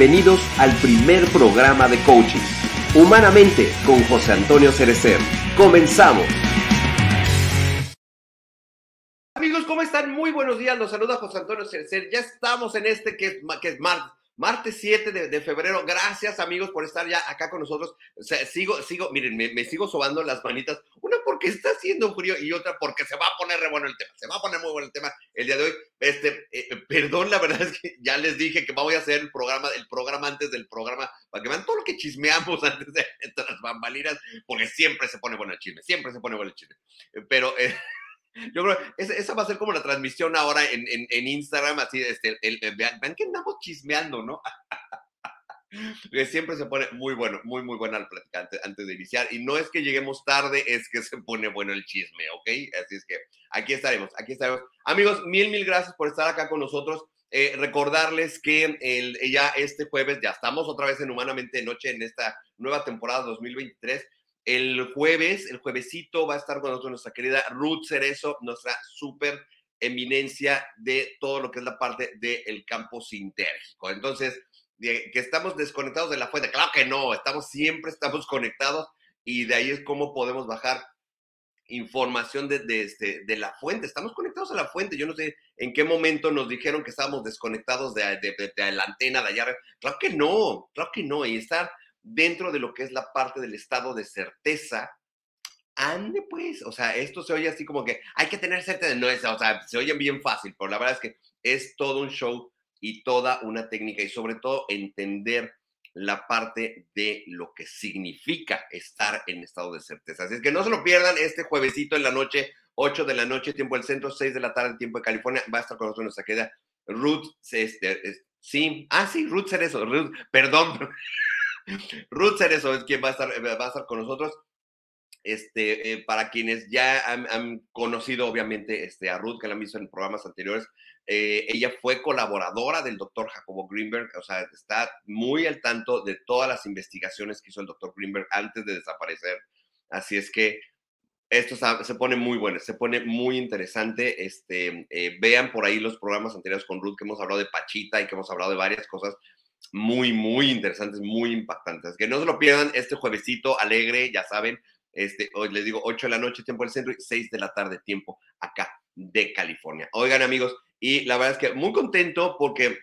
Bienvenidos al primer programa de coaching. Humanamente con José Antonio Cerecer. Comenzamos. Amigos, ¿cómo están? Muy buenos días. Los saluda José Antonio Cerecer. Ya estamos en este que es, martes Martes 7 de, febrero. Gracias, amigos, por estar ya acá con nosotros. Sigo, sigo, miren, me, sigo sobando las manitas. Porque está haciendo frío y otra porque se va a poner re bueno el tema. Se va a poner muy bueno el tema el día de hoy. Este, eh, eh, perdón, la verdad es que ya les dije que voy a hacer el programa, el programa antes del programa, para que vean todo lo que chismeamos antes de las bambalinas, porque siempre se pone bueno el chisme, siempre se pone bueno el chisme. Pero... Eh, yo creo esa, esa, va a ser como la transmisión ahora en, en, Instagram, así, este, el, vean, que andamos chismeando, ¿no? que siempre se pone muy bueno, muy, muy buena la plática antes, de iniciar. Y no es que lleguemos tarde, es que se pone bueno el chisme, ¿ok? Así es que aquí estaremos, aquí estaremos. Amigos, mil, mil gracias por estar acá con nosotros. Eh, recordarles que el, ya este jueves ya estamos otra vez en Humanamente de Noche en esta nueva temporada 2023. El jueves, el juevesito, va a estar con nosotros nuestra querida Ruth Cerezo, nuestra súper eminencia de todo lo que es la parte del campo sintérgico. Entonces, que estamos desconectados de la fuente. Claro que no, estamos siempre estamos conectados y de ahí es como podemos bajar información de, este, de la fuente. Estamos conectados a la fuente. Yo no sé en qué momento nos dijeron que estábamos desconectados de, de la antena de allá. Claro que no, claro que no. Y estar dentro de lo que es la parte del estado de certeza, ande pues, o sea, esto se oye así como que hay que tener certeza, no es, o sea, se oye bien fácil, pero la verdad es que es todo un show y toda una técnica y sobre todo entender la parte de lo que significa estar en estado de certeza. Así es que no se lo pierdan este juevesito en la noche, 8 de la noche, tiempo del centro, 6 de la tarde, tiempo de California. Va a estar con nosotros nuestra querida Ruth, este, sí, ah, sí, Ruth Cerezo, Ruth, perdón, Ruth Cerezo es quien va a estar, va a estar con nosotros. Este, eh, para quienes ya han, conocido, obviamente, este, a Ruth, que la han visto en programas anteriores, eh, ella fue colaboradora del doctor Jacobo Greenberg, o sea, está muy al tanto de todas las investigaciones que hizo el doctor Greenberg antes de desaparecer. Así es que esto se pone muy bueno, se pone muy interesante. Este, eh, vean por ahí los programas anteriores con Ruth que hemos hablado de Pachita y que hemos hablado de varias cosas muy, muy interesantes, muy impactantes. Que no se lo pierdan este juevesito alegre, ya saben, este, hoy les digo 8 de la noche, tiempo del centro, y 6 de la tarde, tiempo acá de California. Oigan, amigos, y la verdad es que muy contento porque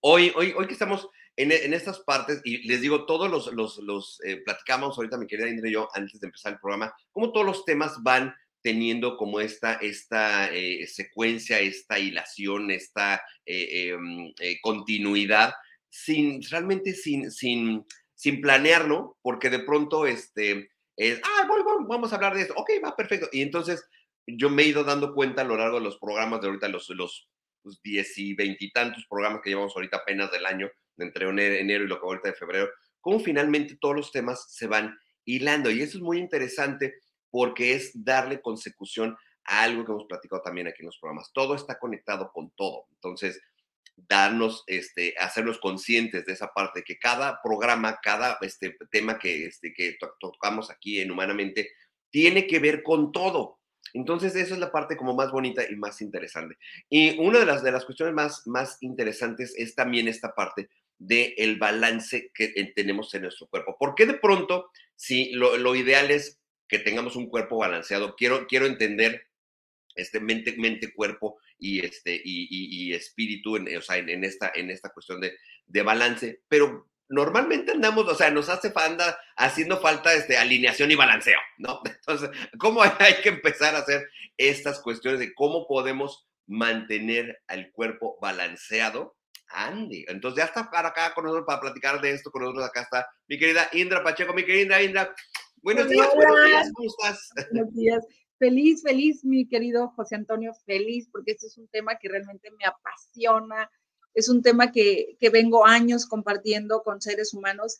hoy, hoy, hoy que estamos en, en estas partes, y les digo, todos los, los, los eh, platicamos ahorita, mi querida Indra y yo, antes de empezar el programa, como todos los temas van teniendo como esta, esta eh, secuencia, esta hilación, esta eh, em, continuidad sin, realmente sin, sin, sin planearlo, porque de pronto, este, es, ah, vamos a hablar de esto, ok, va, perfecto. Y entonces yo me he ido dando cuenta a lo largo de los programas de ahorita, los, los pues, diez y veintitantos programas que llevamos ahorita apenas del año, entre enero y lo que ahorita de febrero, cómo finalmente todos los temas se van hilando. Y eso es muy interesante porque es darle consecución a algo que hemos platicado también aquí en los programas. Todo está conectado con todo. Entonces, darnos, este, hacernos conscientes de esa parte, que cada programa, cada este, tema que, este, que tocamos aquí en Humanamente, tiene que ver con todo. Entonces, esa es la parte como más bonita y más interesante. Y una de las, de las cuestiones más, más interesantes es también esta parte del el balance que tenemos en nuestro cuerpo. Porque de pronto, si lo, lo, ideal es que tengamos un cuerpo balanceado, quiero, quiero entender este mente, mente, cuerpo y, este, y, espíritu, en, o sea, en, esta, en esta cuestión de, de, balance, pero normalmente andamos, o sea, nos hace falta, haciendo falta este, alineación y balanceo, ¿no? Entonces, ¿cómo hay que empezar a hacer estas cuestiones de cómo podemos mantener al cuerpo balanceado? Andy. Entonces ya está para acá con nosotros para platicar de esto con nosotros. Acá está mi querida Indra Pacheco, mi querida Indra. Buenos días, buenos días, ¿cómo estás? Buenos días feliz, feliz, mi querido José Antonio, feliz, porque este es un tema que realmente me apasiona, es un tema que, que vengo años compartiendo con seres humanos,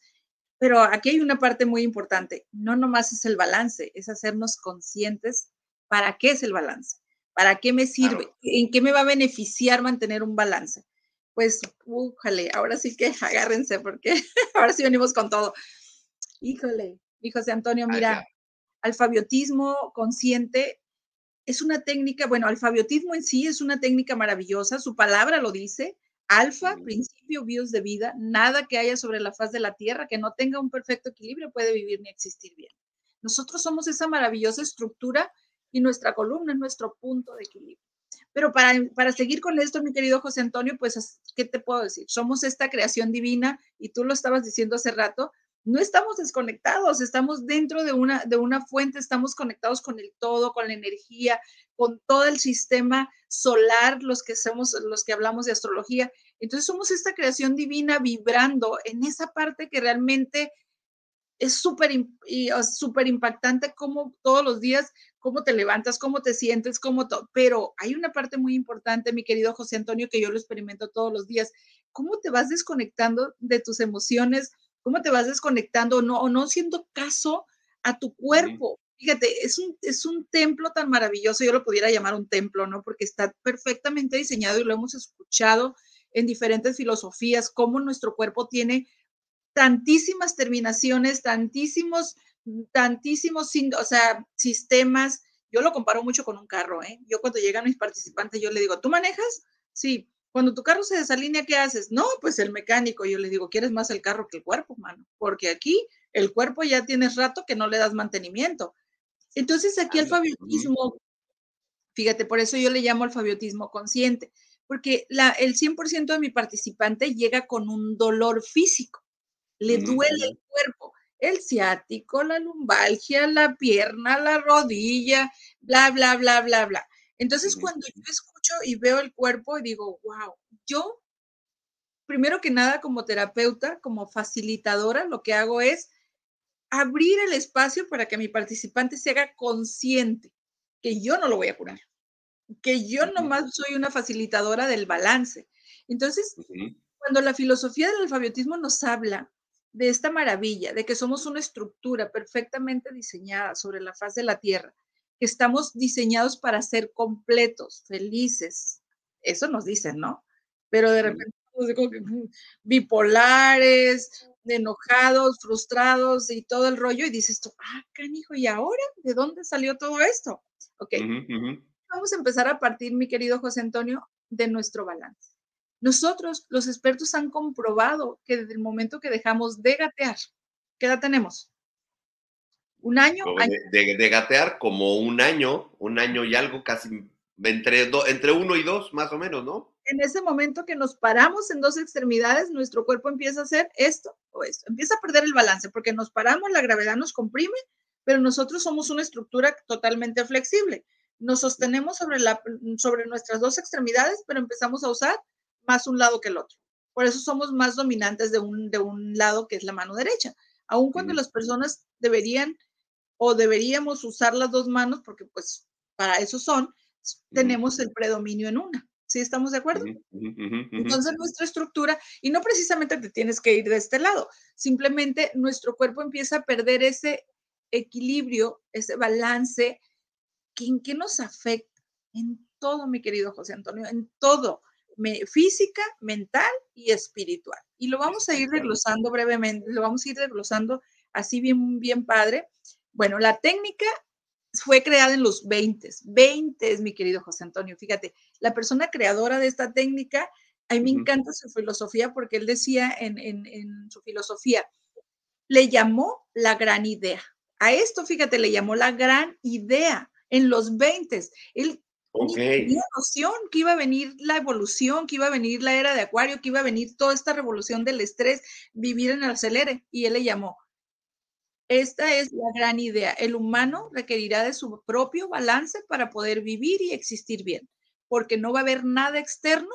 pero aquí hay una parte muy importante, no nomás es el balance, es hacernos conscientes para qué es el balance, para qué me sirve, en qué me va a beneficiar mantener un balance. Pues, újale, ahora sí que agárrense, porque ahora sí venimos con todo. Híjole, y José Antonio, mira, alfabiotismo consciente es una técnica, bueno, alfabiotismo en sí es una técnica maravillosa, su palabra lo dice, Alfa, principio, bios de vida, nada que haya sobre la faz de la Tierra que no tenga un perfecto equilibrio puede vivir ni existir bien. Nosotros somos esa maravillosa estructura y nuestra columna es nuestro punto de equilibrio. Pero para, para seguir con esto, mi querido José Antonio, pues, ¿qué te puedo decir? Somos esta creación divina y tú lo estabas diciendo hace rato, no estamos desconectados, estamos dentro de una, de una fuente, estamos conectados con el todo, con la energía, con todo el sistema solar, los que somos, los que hablamos de astrología. Entonces somos esta creación divina vibrando en esa parte que realmente es súper súper impactante como todos los días, cómo te levantas, cómo te sientes, cómo todo. Pero hay una parte muy importante, mi querido José Antonio, que yo lo experimento todos los días. ¿Cómo te vas desconectando de tus emociones? ¿Cómo te vas desconectando o no, o no haciendo caso a tu cuerpo? Fíjate, es un, es un templo tan maravilloso, yo lo pudiera llamar un templo, ¿no? Porque está perfectamente diseñado y lo hemos escuchado en diferentes filosofías, cómo nuestro cuerpo tiene tantísimas terminaciones, tantísimos, tantísimos, o sea, sistemas. Yo lo comparo mucho con un carro, ¿eh? Yo cuando llegan mis participantes, yo le digo, ¿tú manejas? Sí. Cuando tu carro se desalinea, ¿qué haces? No, pues el mecánico. Yo le digo, ¿quieres más el carro que el cuerpo, mano? Porque aquí el cuerpo ya tienes rato que no le das mantenimiento. Entonces aquí el fabiotismo, fíjate, por eso yo le llamo alfabiotismo consciente, porque la, el 100% de mi participante llega con un dolor físico le duele el cuerpo, el ciático, la lumbalgia, la pierna, la rodilla, bla, bla, bla, bla, bla. Entonces, cuando yo escucho y veo el cuerpo y digo, wow, yo, primero que nada, como terapeuta, como facilitadora, lo que hago es abrir el espacio para que mi participante se haga consciente que yo no lo voy a curar, que yo nomás soy una facilitadora del balance. Entonces, cuando la filosofía del alfabetismo nos habla de esta maravilla, de que somos una estructura perfectamente diseñada sobre la faz de la Tierra, que estamos diseñados para ser completos, felices. Eso nos dicen, ¿no? Pero de repente bipolares, enojados, frustrados y todo el rollo, y dices tú, ah, canijo, ¿y ahora? ¿De dónde salió todo esto? Ok. Vamos a empezar a partir, mi querido José Antonio, de nuestro balance. Nosotros, los expertos, han comprobado que desde el momento que dejamos de gatear, ¿qué edad tenemos? Un año. De, gatear como un año, un año y algo, casi entre, entre uno y dos, más o menos, ¿no? En ese momento que nos paramos en dos extremidades, nuestro cuerpo empieza a hacer esto o esto, empieza a perder el balance porque nos paramos, la gravedad nos comprime, pero nosotros somos una estructura totalmente flexible. Nos sostenemos sobre, la, sobre nuestras dos extremidades, pero empezamos a usar más un lado que el otro. Por eso somos más dominantes de un, de un lado que es la mano derecha. Aun cuando las personas deberían o deberíamos usar las dos manos, porque pues para eso son, tenemos el predominio en una. ¿Sí estamos de acuerdo? Entonces nuestra estructura, y no precisamente te tienes que ir de este lado, simplemente nuestro cuerpo empieza a perder ese equilibrio, ese balance, que ¿en qué nos afecta? En todo, mi querido José Antonio, en todo física, mental y espiritual. Y lo vamos a ir desglosando brevemente, lo vamos a ir desglosando así bien, bien padre. Bueno, la técnica fue creada en los 20, 20, mi querido José Antonio. Fíjate, la persona creadora de esta técnica, a mí me encanta su filosofía porque él decía en, en, en su filosofía, le llamó la gran idea. A esto, fíjate, le llamó la gran idea en los 20. Él Okay. Tenía noción que iba a venir la evolución, que iba a venir la era de Acuario, que iba a venir toda esta revolución del estrés, vivir en el acelere. Y él le llamó. Esta es la gran idea. El humano requerirá de su propio balance para poder vivir y existir bien, porque no va a haber nada externo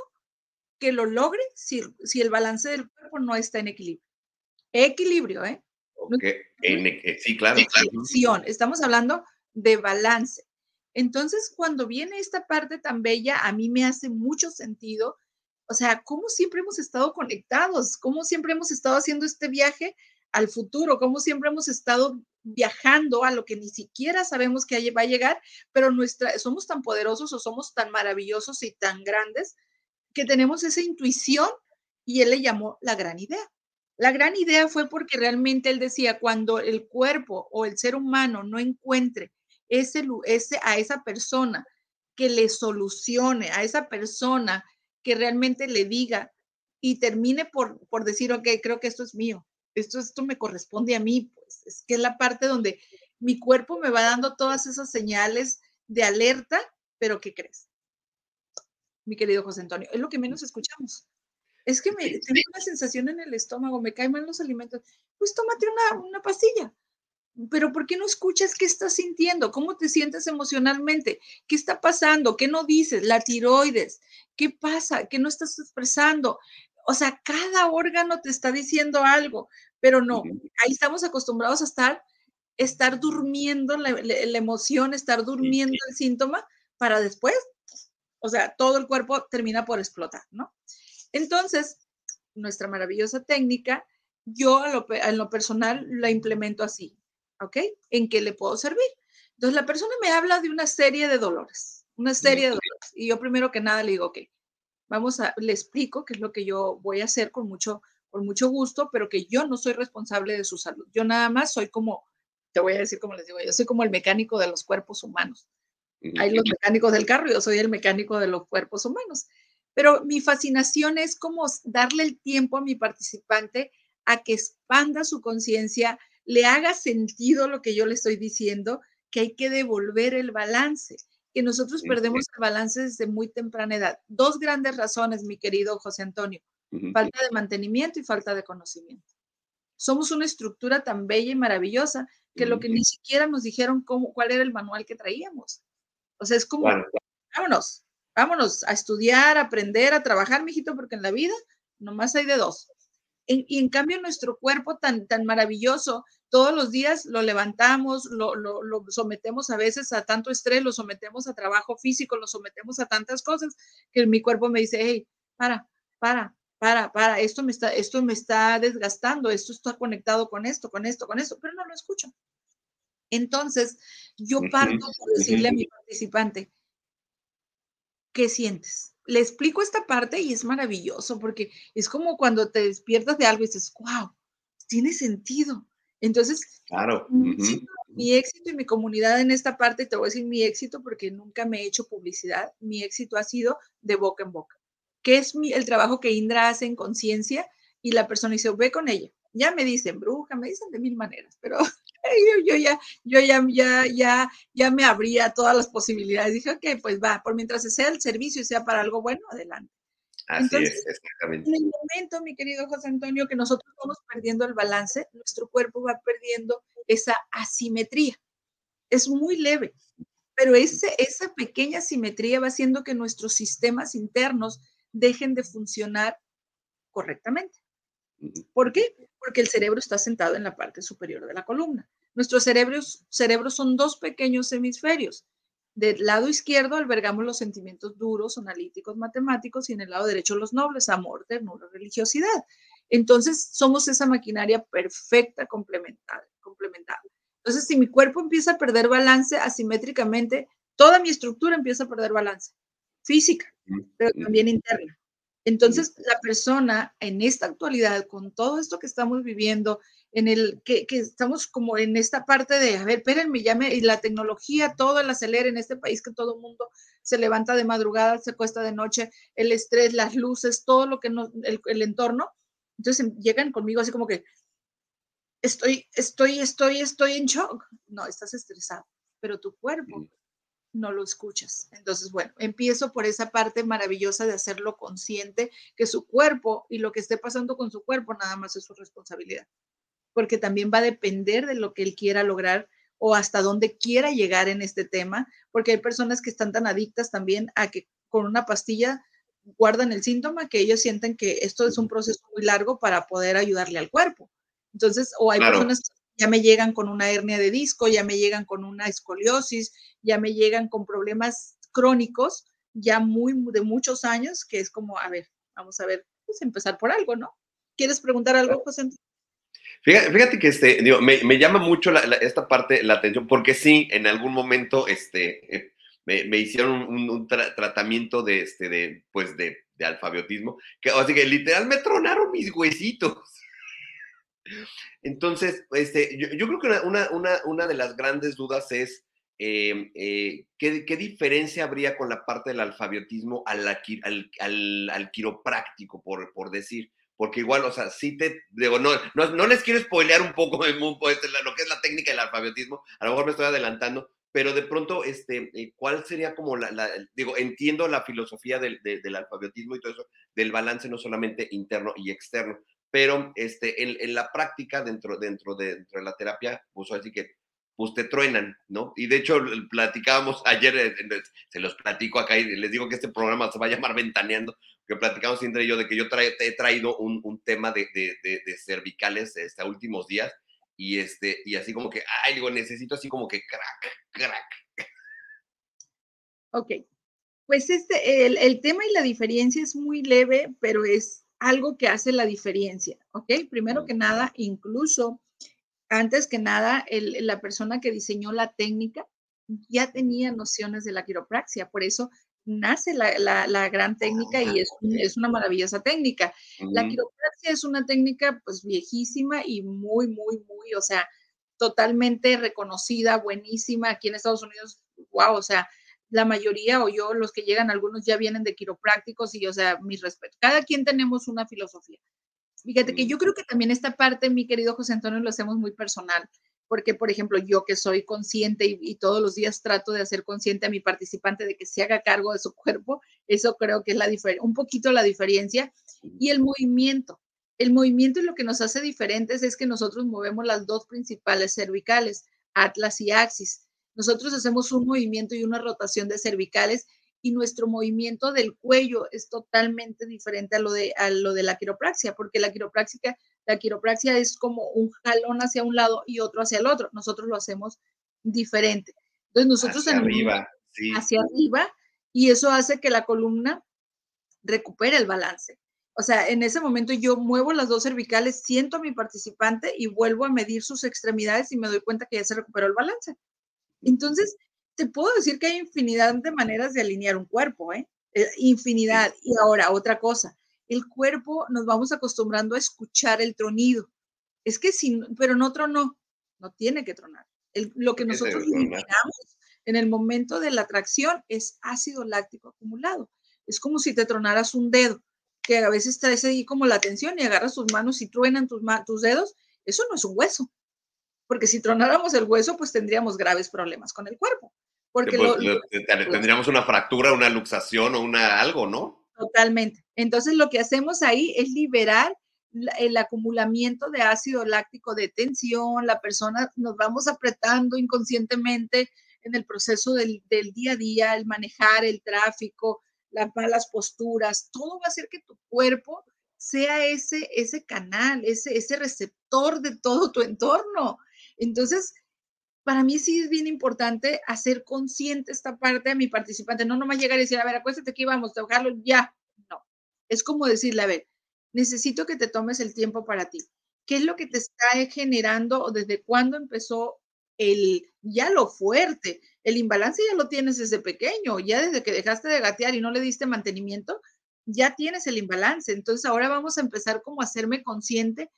que lo logre si, si el balance del cuerpo no está en equilibrio. Equilibrio, ¿eh? E, sí, claro. Estamos hablando de balance. Entonces, cuando viene esta parte tan bella, a mí me hace mucho sentido, o sea, cómo siempre hemos estado conectados, cómo siempre hemos estado haciendo este viaje al futuro, cómo siempre hemos estado viajando a lo que ni siquiera sabemos que va a llegar, pero nuestra, somos tan poderosos o somos tan maravillosos y tan grandes que tenemos esa intuición y él le llamó la gran idea. La gran idea fue porque realmente él decía, cuando el cuerpo o el ser humano no encuentre ese, ese, a esa persona que le solucione, a esa persona que realmente le diga y termine por, por decir, ok, creo que esto es mío, esto, esto me corresponde a mí, pues es que es la parte donde mi cuerpo me va dando todas esas señales de alerta, pero ¿qué crees? Mi querido José Antonio, es lo que menos escuchamos. Es que me, tengo una sensación en el estómago, me caen mal los alimentos. Pues tómate una, una pastilla. Pero ¿por qué no escuchas qué estás sintiendo? ¿Cómo te sientes emocionalmente? ¿Qué está pasando? ¿Qué no dices? La tiroides. ¿Qué pasa? ¿Qué no estás expresando? O sea, cada órgano te está diciendo algo, pero no, ahí estamos acostumbrados a estar estar durmiendo la, emoción, estar durmiendo el síntoma para después, o sea, todo el cuerpo termina por explotar, ¿no? Entonces, nuestra maravillosa técnica, yo en lo personal la implemento así, ¿ok? ¿En qué le puedo servir? Entonces, la persona me habla de una serie de dolores, una serie de dolores, y yo primero que nada le digo, ok, vamos a, le explico qué es lo que yo voy a hacer con mucho, con mucho gusto, pero que yo no soy responsable de su salud. Yo nada más soy como te voy a decir como les digo, yo soy como el mecánico de los cuerpos humanos. Hay los mecánicos del carro, yo soy el mecánico de los cuerpos humanos. Pero mi fascinación es como darle el tiempo a mi participante a que expanda su conciencia, le haga sentido lo que yo le estoy diciendo, que hay que devolver el balance, que nosotros perdemos el balance desde muy temprana edad. Dos grandes razones, mi querido José Antonio, falta de mantenimiento y falta de conocimiento. Somos una estructura tan bella y maravillosa que lo que ni siquiera nos dijeron cómo, cuál era el manual que traíamos. O sea, es como, vámonos, vámonos a estudiar, a aprender, a trabajar, mijito, porque en la vida nomás hay de dos. y en cambio nuestro cuerpo tan, tan maravilloso, todos los días lo levantamos, lo, lo, lo, sometemos a veces a tanto estrés, lo sometemos a trabajo físico, lo sometemos a tantas cosas que mi cuerpo me dice, hey, para, para, para, para, esto me está, esto me está desgastando, esto está conectado con esto, con esto, con esto, pero no lo escucho. Entonces, yo parto por decirle a mi participante, ¿qué sientes? Le explico esta parte y es maravilloso porque es como cuando te despiertas de algo y dices, wow, tiene sentido. Entonces, claro. mi éxito y mi comunidad en esta parte, te voy a decir mi éxito porque nunca me he hecho publicidad, mi éxito ha sido de boca en boca que es el trabajo que Indra hace en conciencia y la persona dice, ve con ella. Ya me dicen bruja, me dicen de mil maneras, pero yo, ya, yo ya, ya, ya, ya me abría todas las posibilidades. Dije, ok, pues va, por mientras sea el servicio y sea para algo bueno, adelante. Así es, exactamente. En el momento, mi querido José Antonio, que nosotros vamos perdiendo el balance, nuestro cuerpo va perdiendo esa asimetría. Es muy leve, pero ese, esa pequeña asimetría va haciendo que nuestros sistemas internos dejen de funcionar correctamente. ¿Por qué? Porque el cerebro está sentado en la parte superior de la columna. Nuestros cerebros, cerebros son dos pequeños hemisferios. Del lado izquierdo albergamos los sentimientos duros, analíticos, matemáticos y en el lado derecho los nobles, amor, ternura, religiosidad. Entonces somos esa maquinaria perfecta complementada. complementada. Entonces, si mi cuerpo empieza a perder balance asimétricamente, toda mi estructura empieza a perder balance física, pero también interna. Entonces, la persona en esta actualidad, con todo esto que estamos viviendo, en el que, estamos como en esta parte de, a ver, espérenme, ya me, y la tecnología, todo el acelera en este país que todo el mundo se levanta de madrugada, se cuesta de noche, el estrés, las luces, todo lo que no, el, el entorno. Entonces llegan conmigo así como que, estoy, estoy, estoy, estoy en shock. No, estás estresado, pero tu cuerpo no lo escuchas. Entonces, bueno, empiezo por esa parte maravillosa de hacerlo consciente, que su cuerpo y lo que esté pasando con su cuerpo nada más es su responsabilidad, porque también va a depender de lo que él quiera lograr o hasta dónde quiera llegar en este tema, porque hay personas que están tan adictas también a que con una pastilla guardan el síntoma que ellos sienten que esto es un proceso muy largo para poder ayudarle al cuerpo. Entonces, o hay personas que ya me llegan con una hernia de disco, ya me llegan con una escoliosis, ya me llegan con problemas crónicos ya muy de muchos años, que es como, a ver, vamos a ver, pues empezar por algo, ¿no? ¿Quieres preguntar algo, José? Fíjate, que este, digo, me, llama mucho esta parte la atención, porque sí, en algún momento este, eh, me, hicieron un, tratamiento de, este, de, pues de, de alfabetismo, que, así que literal me tronaron mis huesitos. Entonces, este, yo, creo que una, una, una, de las grandes dudas es em, eh, ¿qué, diferencia habría con la parte del alfabetismo al, al, quiropráctico, por, por decir? Porque igual, o sea, sí te, digo, no, no, les quiero spoilear un poco este, lo que es la técnica del alfabetismo, a lo mejor me estoy adelantando, pero de pronto, este, eh, ¿cuál sería como la, digo, entiendo la filosofía del, del, alfabetismo y todo eso, del balance no solamente interno y externo, pero este, en, en la práctica, dentro, dentro, de, dentro de la terapia, pues así que pues te truenan, ¿no? Y de hecho platicábamos ayer, eh, se los platico acá y les digo que este programa se va a llamar Ventaneando, que platicamos entre yo de que yo he traído un, un tema de, de, de, cervicales este, últimos días y, este, y así como que, ay, digo, necesito así como que crack, crack. Ok, pues este, el, el tema y la diferencia es muy leve, pero es algo que hace la diferencia, ¿ok? Primero que nada, incluso antes que nada, la persona que diseñó la técnica ya tenía nociones de la quiropraxia, por eso nace la, gran técnica y es, es, una maravillosa técnica. La quiropraxia es una técnica pues viejísima y muy, muy, muy, o sea, totalmente reconocida, buenísima. Aquí en Estados Unidos, wow, o sea, la mayoría o yo, los que llegan, algunos ya vienen de quiroprácticos y, o sea, mi respeto. Cada quien tenemos una filosofía. Fíjate que yo creo que también esta parte, mi querido José Antonio, lo hacemos muy personal, porque, por ejemplo, yo que soy consciente y, todos los días trato de hacer consciente a mi participante de que se haga cargo de su cuerpo, eso creo que es la un poquito la diferencia, y el movimiento. El movimiento y lo que nos hace diferentes es que nosotros movemos las dos principales cervicales, atlas y axis. Nosotros hacemos un movimiento y una rotación de cervicales y nuestro movimiento del cuello es totalmente diferente a lo de, a lo de la quiropraxia, porque la quiropraxia, la quiropraxia es como un jalón hacia un lado y otro hacia el otro. Nosotros lo hacemos diferente. Entonces nosotros hacia arriba, hacia arriba y eso hace que la columna recupere el balance. O sea, en ese momento yo muevo las dos cervicales, siento a mi participante y vuelvo a medir sus extremidades y me doy cuenta que ya se recuperó el balance. Entonces, te puedo decir que hay infinidad de maneras de alinear un cuerpo, ¿eh? eh infinidad. Y ahora, otra cosa, el cuerpo nos vamos acostumbrando a escuchar el tronido. Es que sí, pero no tronó, no tiene que tronar. lo que nosotros eliminamos en el momento de la tracción es ácido láctico acumulado. Es como si te tronaras un dedo, que a veces traes ahí como la tensión y agarras tus manos y truenan tus, tus dedos. Eso no es un hueso, porque si tronáramos el hueso, pues tendríamos graves problemas con el cuerpo. Porque pues, tendríamos una fractura, una luxación o una algo, ¿no? Totalmente. Entonces lo que hacemos ahí es liberar el acumulamiento de ácido láctico de tensión, la persona nos vamos apretando inconscientemente en el proceso del, del, día a día, el manejar el tráfico, las malas posturas, todo va a hacer que tu cuerpo sea ese, ese canal, ese, ese receptor de todo tu entorno. Entonces, para mí sí es bien importante hacer consciente esta parte de mi participante. No nomás llegar y decir, a ver, acuéstate aquí, vamos, tocarlo ya. No. Es como decirle, a ver, necesito que te tomes el tiempo para ti. ¿Qué es lo que te está generando o desde cuándo empezó el, ya lo fuerte? El imbalance ya lo tienes desde pequeño, ya desde que dejaste de gatear y no le diste mantenimiento, ya tienes el imbalance. Entonces ahora vamos a empezar como a hacerme consciente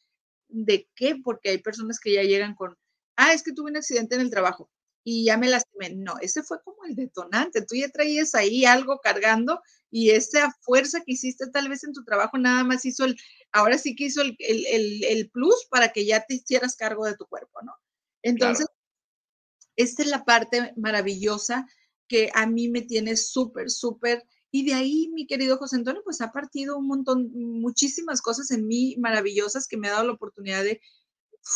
de qué, porque hay personas que ya llegan con ah, es que tuve un accidente en el trabajo y ya me lastimé. No, ese fue como el detonante. Tú ya traías ahí algo cargando y esa fuerza que hiciste tal vez en tu trabajo nada más hizo el, ahora sí que hizo el, el, plus para que ya te hicieras cargo de tu cuerpo, ¿no? Entonces, esta es la parte maravillosa que a mí me tiene súper, súper, y de ahí, mi querido José Antonio, pues ha partido un montón, muchísimas cosas en mí maravillosas que me ha dado la oportunidad de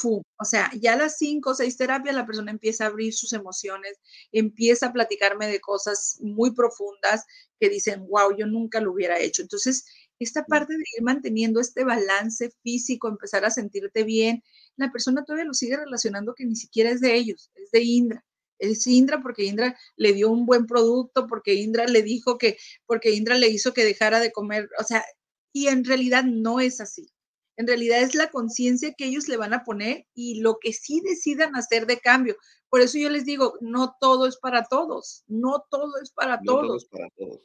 o sea, ya a las cinco o seis terapias la persona empieza a abrir sus emociones, empieza a platicarme de cosas muy profundas que dicen, wow, yo nunca lo hubiera hecho. Entonces, esta parte de ir manteniendo este balance físico, empezar a sentirte bien, la persona todavía lo sigue relacionando que ni siquiera es de ellos, es de Indra. Es Indra porque Indra le dio un buen producto, porque Indra le dijo que, porque Indra le hizo que dejara de comer, o sea, y en realidad no es así. En realidad es la conciencia que ellos le van a poner y lo que sí decidan hacer de cambio. Por eso yo les digo, no todo es para todos, no todo es para todos.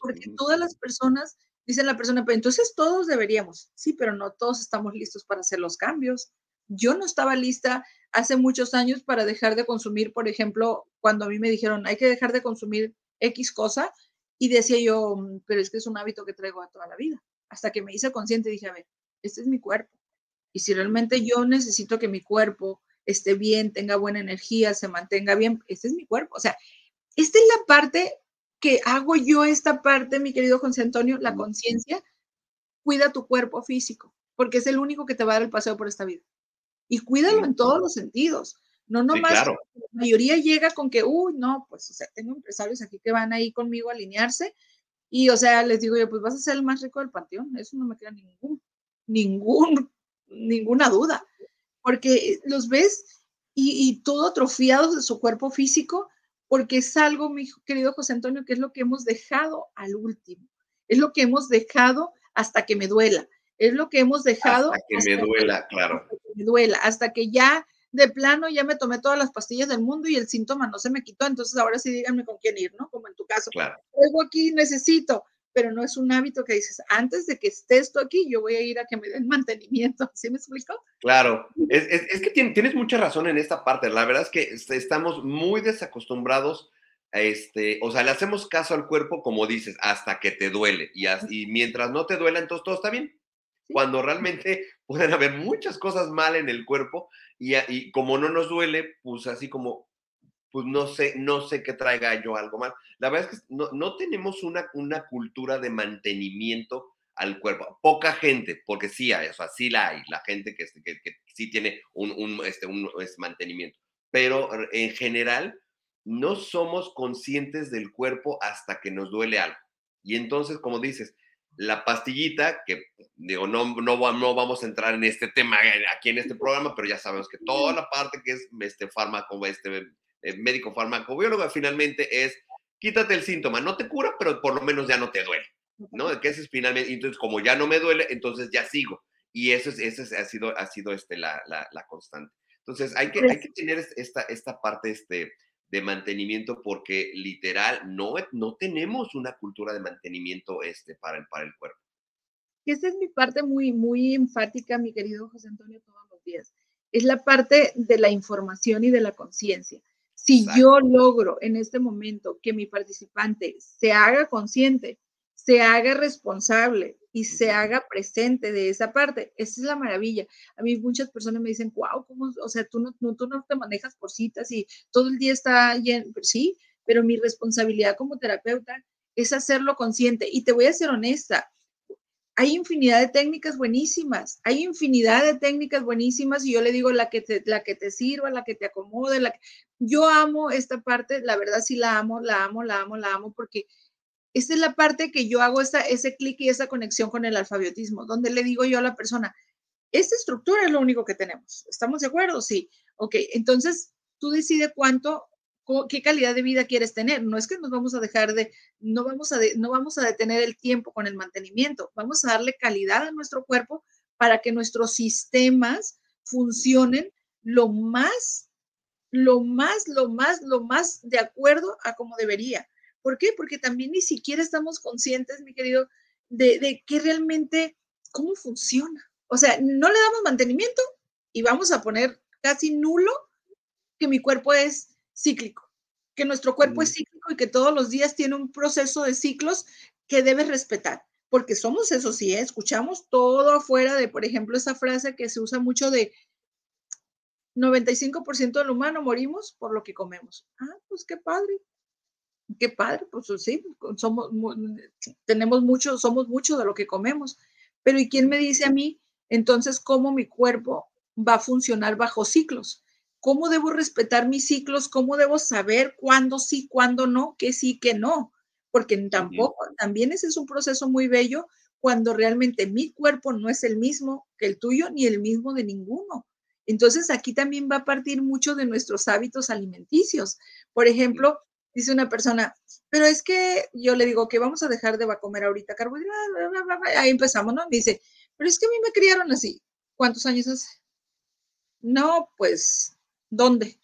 Porque todas las personas, dicen la persona, pero entonces todos deberíamos. Sí, pero no todos estamos listos para hacer los cambios. Yo no estaba lista hace muchos años para dejar de consumir, por ejemplo, cuando a mí me dijeron, hay que dejar de consumir X cosa, y decía yo, mm, pero es que es un hábito que traigo a toda la vida. Hasta que me hice consciente, dije, a ver, este es mi cuerpo. Y si realmente yo necesito que mi cuerpo esté bien, tenga buena energía, se mantenga bien, este es mi cuerpo. O sea, esta es la parte que hago yo, esta parte, mi querido José Antonio, la conciencia, cuida tu cuerpo físico, porque es el único que te va a dar el paseo por esta vida. Y cuídalo en todos los sentidos. No nomás, la mayoría llega con que, uy, no, pues, o sea, tengo empresarios aquí que van ahí conmigo a alinearse y, o sea, les digo yo, pues vas a ser el más rico del panteón. Eso no me queda ningún, ningún, ninguna duda, porque los ves y, y todo atrofiados de su cuerpo físico, porque es algo, mi querido José Antonio, que es lo que hemos dejado al último. Es lo que hemos dejado hasta que me duela. Es lo que hemos dejado. Hasta que me duela, claro. Hasta que me duela, hasta que ya de plano ya me tomé todas las pastillas del mundo y el síntoma no se me quitó, entonces ahora sí díganme con quién ir, ¿no? Como en tu caso. Claro. Luego aquí necesito, pero no es un hábito que dices, antes de que esté esto aquí, yo voy a ir a que me den mantenimiento. ¿Sí me explico? Claro, es, es, que tienes mucha razón en esta parte. La verdad es que estamos muy desacostumbrados. A este, o sea, le hacemos caso al cuerpo, como dices, hasta que te duele. Y, y mientras no te duela, entonces todo está bien. Cuando realmente pueden haber muchas cosas mal en el cuerpo y, como no nos duele, pues así como, pues no sé, no sé qué traiga yo algo mal. La verdad es que no, no tenemos una, una cultura de mantenimiento al cuerpo. Poca gente, porque sí hay, o sea, sí la hay, la gente que, que, sí tiene un, un, este, un mantenimiento. Pero en general, no somos conscientes del cuerpo hasta que nos duele algo. Y entonces, como dices, la pastillita, que digo, no, no, no vamos a entrar en este tema aquí en este programa, pero ya sabemos que toda la parte que es este fármaco, este eh, médico farmacobiólogo, finalmente es quítate el síntoma, no te cura, pero por lo menos ya no te duele, ¿no? Que ese es finalmente, entonces como ya no me duele, entonces ya sigo. Y eso, es, eso ha sido, ha sido este, la, la, la constante. Entonces hay que, hay que tener esta, esta parte, este, de mantenimiento porque literal no, no tenemos una cultura de mantenimiento este para el, para el cuerpo. Esa es mi parte muy, muy enfática, mi querido José Antonio, todos los días. Es la parte de la información y de la conciencia. Si yo logro en este momento que mi participante se haga consciente, se haga responsable y se haga presente de esa parte. Esa es la maravilla. A mí muchas personas me dicen, wow, ¿cómo? O sea, tú no, tú no te manejas por citas y todo el día está lleno. Sí, pero mi responsabilidad como terapeuta es hacerlo consciente. Y te voy a ser honesta, hay infinidad de técnicas buenísimas, hay infinidad de técnicas buenísimas y yo le digo la que te, la que te sirva, la que te acomode, la yo amo esta parte, la verdad sí la amo, la amo, la amo, la amo porque esta es la parte que yo hago ese clic y esa conexión con el alfabetismo, donde le digo yo a la persona, esta estructura es lo único que tenemos. ¿Estamos de acuerdo? Sí. Ok, entonces tú decides cuánto, qué calidad de vida quieres tener. No es que nos vamos a dejar de, no vamos a, no vamos a detener el tiempo con el mantenimiento, vamos a darle calidad a nuestro cuerpo para que nuestros sistemas funcionen lo más, lo más, lo más, lo más de acuerdo a como debería. ¿Por qué? Porque también ni siquiera estamos conscientes, mi querido, de, de que realmente, cómo funciona. O sea, no le damos mantenimiento y vamos a poner casi nulo que mi cuerpo es cíclico, que nuestro cuerpo es cíclico y que todos los días tiene un proceso de ciclos que debes respetar, porque somos eso sí, ¿eh? escuchamos todo afuera de, por ejemplo, esa frase que se usa mucho de 95% del humano morimos por lo que comemos. Ah, pues qué padre, qué padre, pues sí, somos, tenemos mucho, somos mucho de lo que comemos. Pero ¿y quién me dice a mí entonces cómo mi cuerpo va a funcionar bajo ciclos? ¿Cómo debo respetar mis ciclos? ¿Cómo debo saber cuándo sí, cuándo no, qué sí, qué no? Porque tampoco, también ese es un proceso muy bello cuando realmente mi cuerpo no es el mismo que el tuyo ni el mismo de ninguno. Entonces aquí también va a partir mucho de nuestros hábitos alimenticios. Por ejemplo, dice una persona, pero es que yo le digo que vamos a dejar de comer ahorita carbohidratos, ahí empezamos, ¿no? dice, pero es que a mí me criaron así. ¿Cuántos años hace? No, pues, ¿dónde?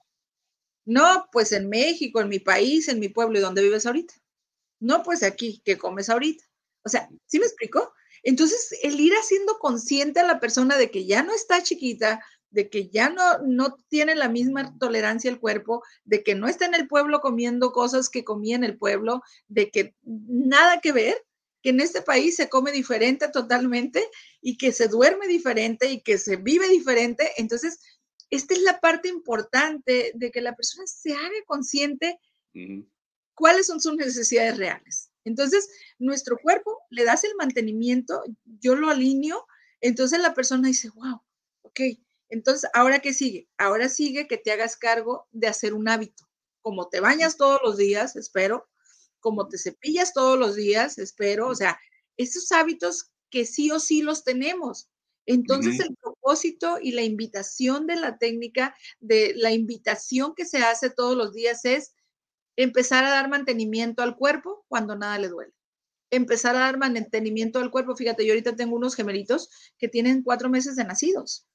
No, pues en México, en mi país, en mi pueblo, ¿y dónde vives ahorita? No, pues aquí, ¿qué comes ahorita? O sea, ¿sí me explico? Entonces, el ir haciendo consciente a la persona de que ya no está chiquita, de que ya no, no tiene la misma tolerancia el cuerpo, de que no está en el pueblo comiendo cosas que comía en el pueblo, de que nada que ver, que en este país se come diferente totalmente y que se duerme diferente y que se vive diferente. Entonces, esta es la parte importante de que la persona se haga consciente cuáles son sus necesidades reales. Entonces, nuestro cuerpo le das el mantenimiento, yo lo alineo, entonces la persona dice, wow, ok, entonces, ¿ahora qué sigue? Ahora sigue que te hagas cargo de hacer un hábito. Como te bañas todos los días, espero, como te cepillas todos los días, espero, o sea, esos hábitos que sí o sí los tenemos. Entonces, el y la invitación de la técnica, de la invitación que se hace todos los días es empezar a dar mantenimiento al cuerpo cuando nada le duele. Empezar a dar mantenimiento al cuerpo. Fíjate, yo ahorita tengo unos gemelitos que tienen cuatro meses de nacidos.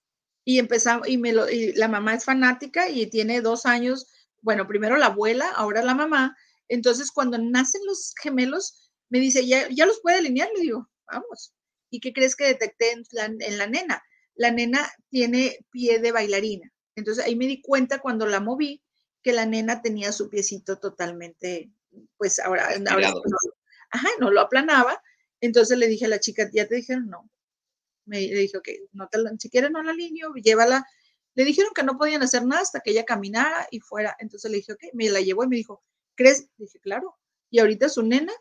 Y empezamos, y, me lo, y la mamá es fanática y tiene dos años. Bueno, primero la abuela, ahora la mamá. Entonces, cuando nacen los gemelos, me dice, ¿ya, ya los puede alinear? Le digo, vamos. ¿Y qué crees que detecté en la, en la nena? La nena tiene pie de bailarina. Entonces ahí me di cuenta cuando la moví que la nena tenía su piecito totalmente, pues ahora, ahora no, ajá, no lo aplanaba. Entonces le dije a la chica, ¿ya te dijeron? No. Me le dije, ok, no te si quieres no la alineo, llévala. Le dijeron que no podían hacer nada hasta que ella caminara y fuera. Entonces le dije, ok, me la llevó y me dijo, ¿crees? Le dije, claro. Y ahorita su nena,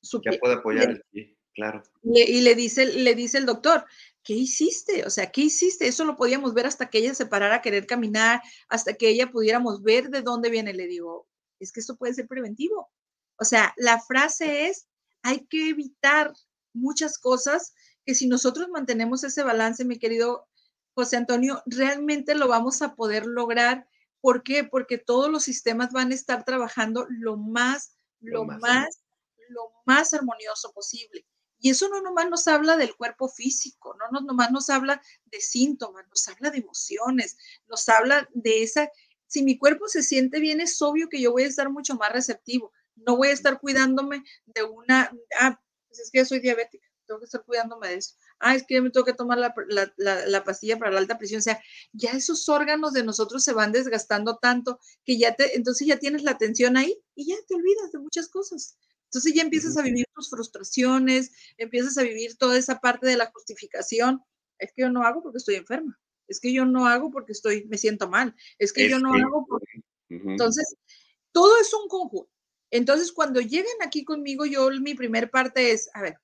su ya puede apoyar el pie, claro. y le dice, le dice el doctor, ¿qué hiciste? O sea, ¿qué hiciste? Eso lo podíamos ver hasta que ella se parara a querer caminar, hasta que ella pudiéramos ver de dónde viene. Le digo, es que esto puede ser preventivo. O sea, la frase es, hay que evitar muchas cosas que si nosotros mantenemos ese balance, mi querido José Antonio, realmente lo vamos a poder lograr. ¿Por qué? Porque todos los sistemas van a estar trabajando lo más, lo, más, más, lo más armonioso posible. Y eso no nomás nos habla del cuerpo físico, no, no nomás nos habla de síntomas, nos habla de emociones, nos habla de esa, si mi cuerpo se siente bien, es obvio que yo voy a estar mucho más receptivo, no voy a estar cuidándome de una, ah, pues es que yo soy diabética, tengo que estar cuidándome de eso, ah, es que yo me tengo que tomar la, la, la, pastilla para la alta presión, o sea, ya esos órganos de nosotros se van desgastando tanto que ya te, entonces ya tienes la atención ahí y ya te olvidas de muchas cosas. Entonces ya empiezas a vivir tus frustraciones, empiezas a vivir toda esa parte de la justificación. Es que yo no hago porque estoy enferma. Es que yo no hago porque estoy, me siento mal. Es que yo no hago porque... Entonces, todo es un conjunto. Entonces, cuando lleguen aquí conmigo, yo mi primer parte es, a ver,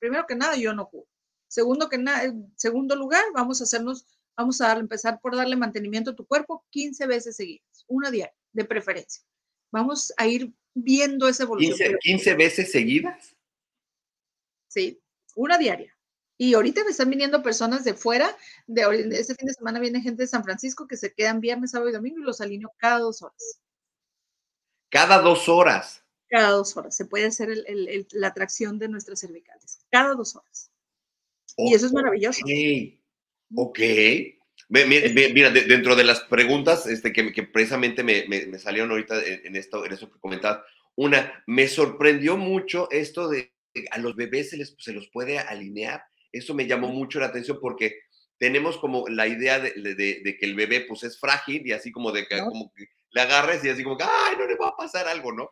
primero que nada, yo no curo. Segundo que nada, segundo lugar, vamos a hacernos, vamos a empezar por darle mantenimiento a tu cuerpo 15 veces seguidas, una diaria, de preferencia. Vamos a ir viendo esa evolución. ¿15, veces seguidas? Sí, una diaria. Y ahorita me están viniendo personas de fuera, de este fin de semana viene gente de San Francisco que se quedan viernes, sábado y domingo y los alineo cada dos horas. Cada dos horas. Cada dos horas. Se puede hacer la atracción de nuestras cervicales. Cada dos horas. y eso es maravilloso. Ok. Mira, dentro de las preguntas este, que, precisamente me, salieron ahorita en, esto, en eso que comentabas, una, me sorprendió mucho esto de a los bebés se, les, se los puede alinear. Eso me llamó mucho la atención porque tenemos como la idea de, que el bebé pues es frágil y así como de que, como que le agarres y así como que, ay, no le va a pasar algo, ¿no?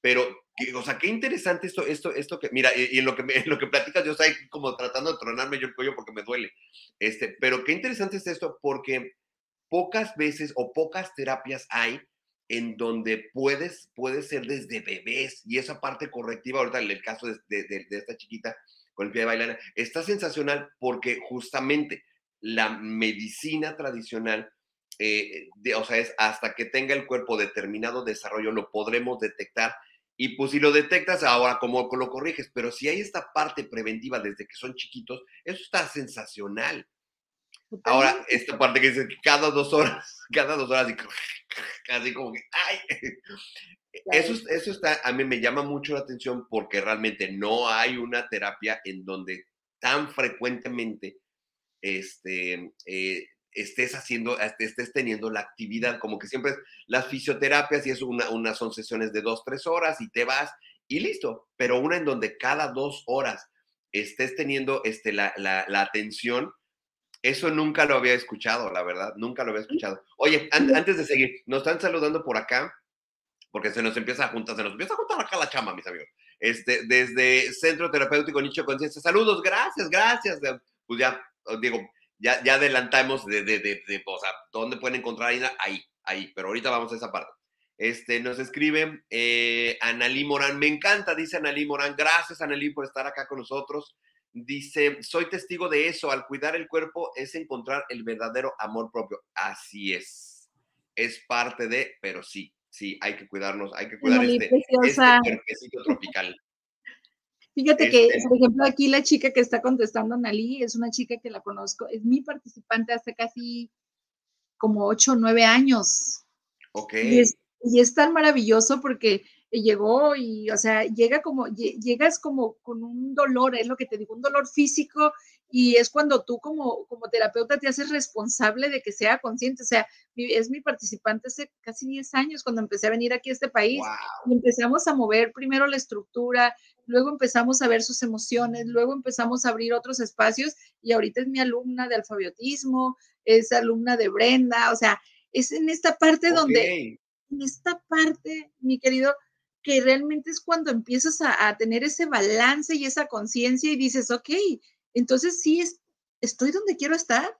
Pero, o sea, qué interesante esto, esto, esto que, mira, y, en, lo que en lo que platicas, yo estoy como tratando de tronarme yo el cuello porque me duele. Este, pero qué interesante es esto porque pocas veces o pocas terapias hay en donde puedes, puede ser desde bebés y esa parte correctiva, ahorita en el caso de, de, esta chiquita con el pie de bailarina, está sensacional porque justamente la medicina tradicional, eh, de, o sea, es hasta que tenga el cuerpo determinado desarrollo, lo podremos detectar y pues si lo detectas, ahora como lo corriges, pero si hay esta parte preventiva desde que son chiquitos, eso está sensacional. Ahora, esta parte que dice que cada dos horas, cada dos horas, y casi como que, ¡ay! Eso, eso está, a mí me llama mucho la atención porque realmente no hay una terapia en donde tan frecuentemente este, eh, estés haciendo, estés teniendo la actividad, como que siempre es las fisioterapias y es una, una, son sesiones de dos, tres horas y te vas y listo, pero una en donde cada dos horas estés teniendo este, la, la, atención, Eso nunca lo había escuchado, la verdad, nunca lo había escuchado. Oye, antes de seguir, nos están saludando por acá, porque se nos empieza a juntar, se nos empieza a juntar acá la chama, mis amigos. Este, desde Centro Terapéutico Nicho Conciencia. Saludos, gracias, gracias. Pues ya, digo, ya, ya adelantamos de, de, de, o sea, dónde pueden encontrar ahí, ahí, ahí, pero ahorita vamos a esa parte. Este, nos escribe eh, Analí Morán, me encanta, dice Analí Morán, gracias Analí por estar acá con nosotros. Dice, soy testigo de eso, al cuidar el cuerpo es encontrar el verdadero amor propio. Así es, es parte de, pero sí, sí, hay que cuidarnos, hay que cuidar este, este tropical. Fíjate que, este por ejemplo, aquí la chica que está contestando Analí es una chica que la conozco, es mi participante hace casi como ocho o nueve años. Ok. Y es tan maravilloso porque llegó y, o sea, llega como, llegas como con un dolor, es lo que te digo, un dolor físico y es cuando tú como, como terapeuta te haces responsable de que sea consciente, o sea, es mi participante hace casi 10 años cuando empecé a venir aquí a este país y empezamos a mover primero la estructura, luego empezamos a ver sus emociones, luego empezamos a abrir otros espacios y ahorita es mi alumna de alfabetismo, es alumna de Brenda, o sea, es en esta parte donde en esta parte, mi querido, que realmente es cuando empiezas a, tener ese balance y esa conciencia y dices, ok, entonces sí es, estoy donde quiero estar.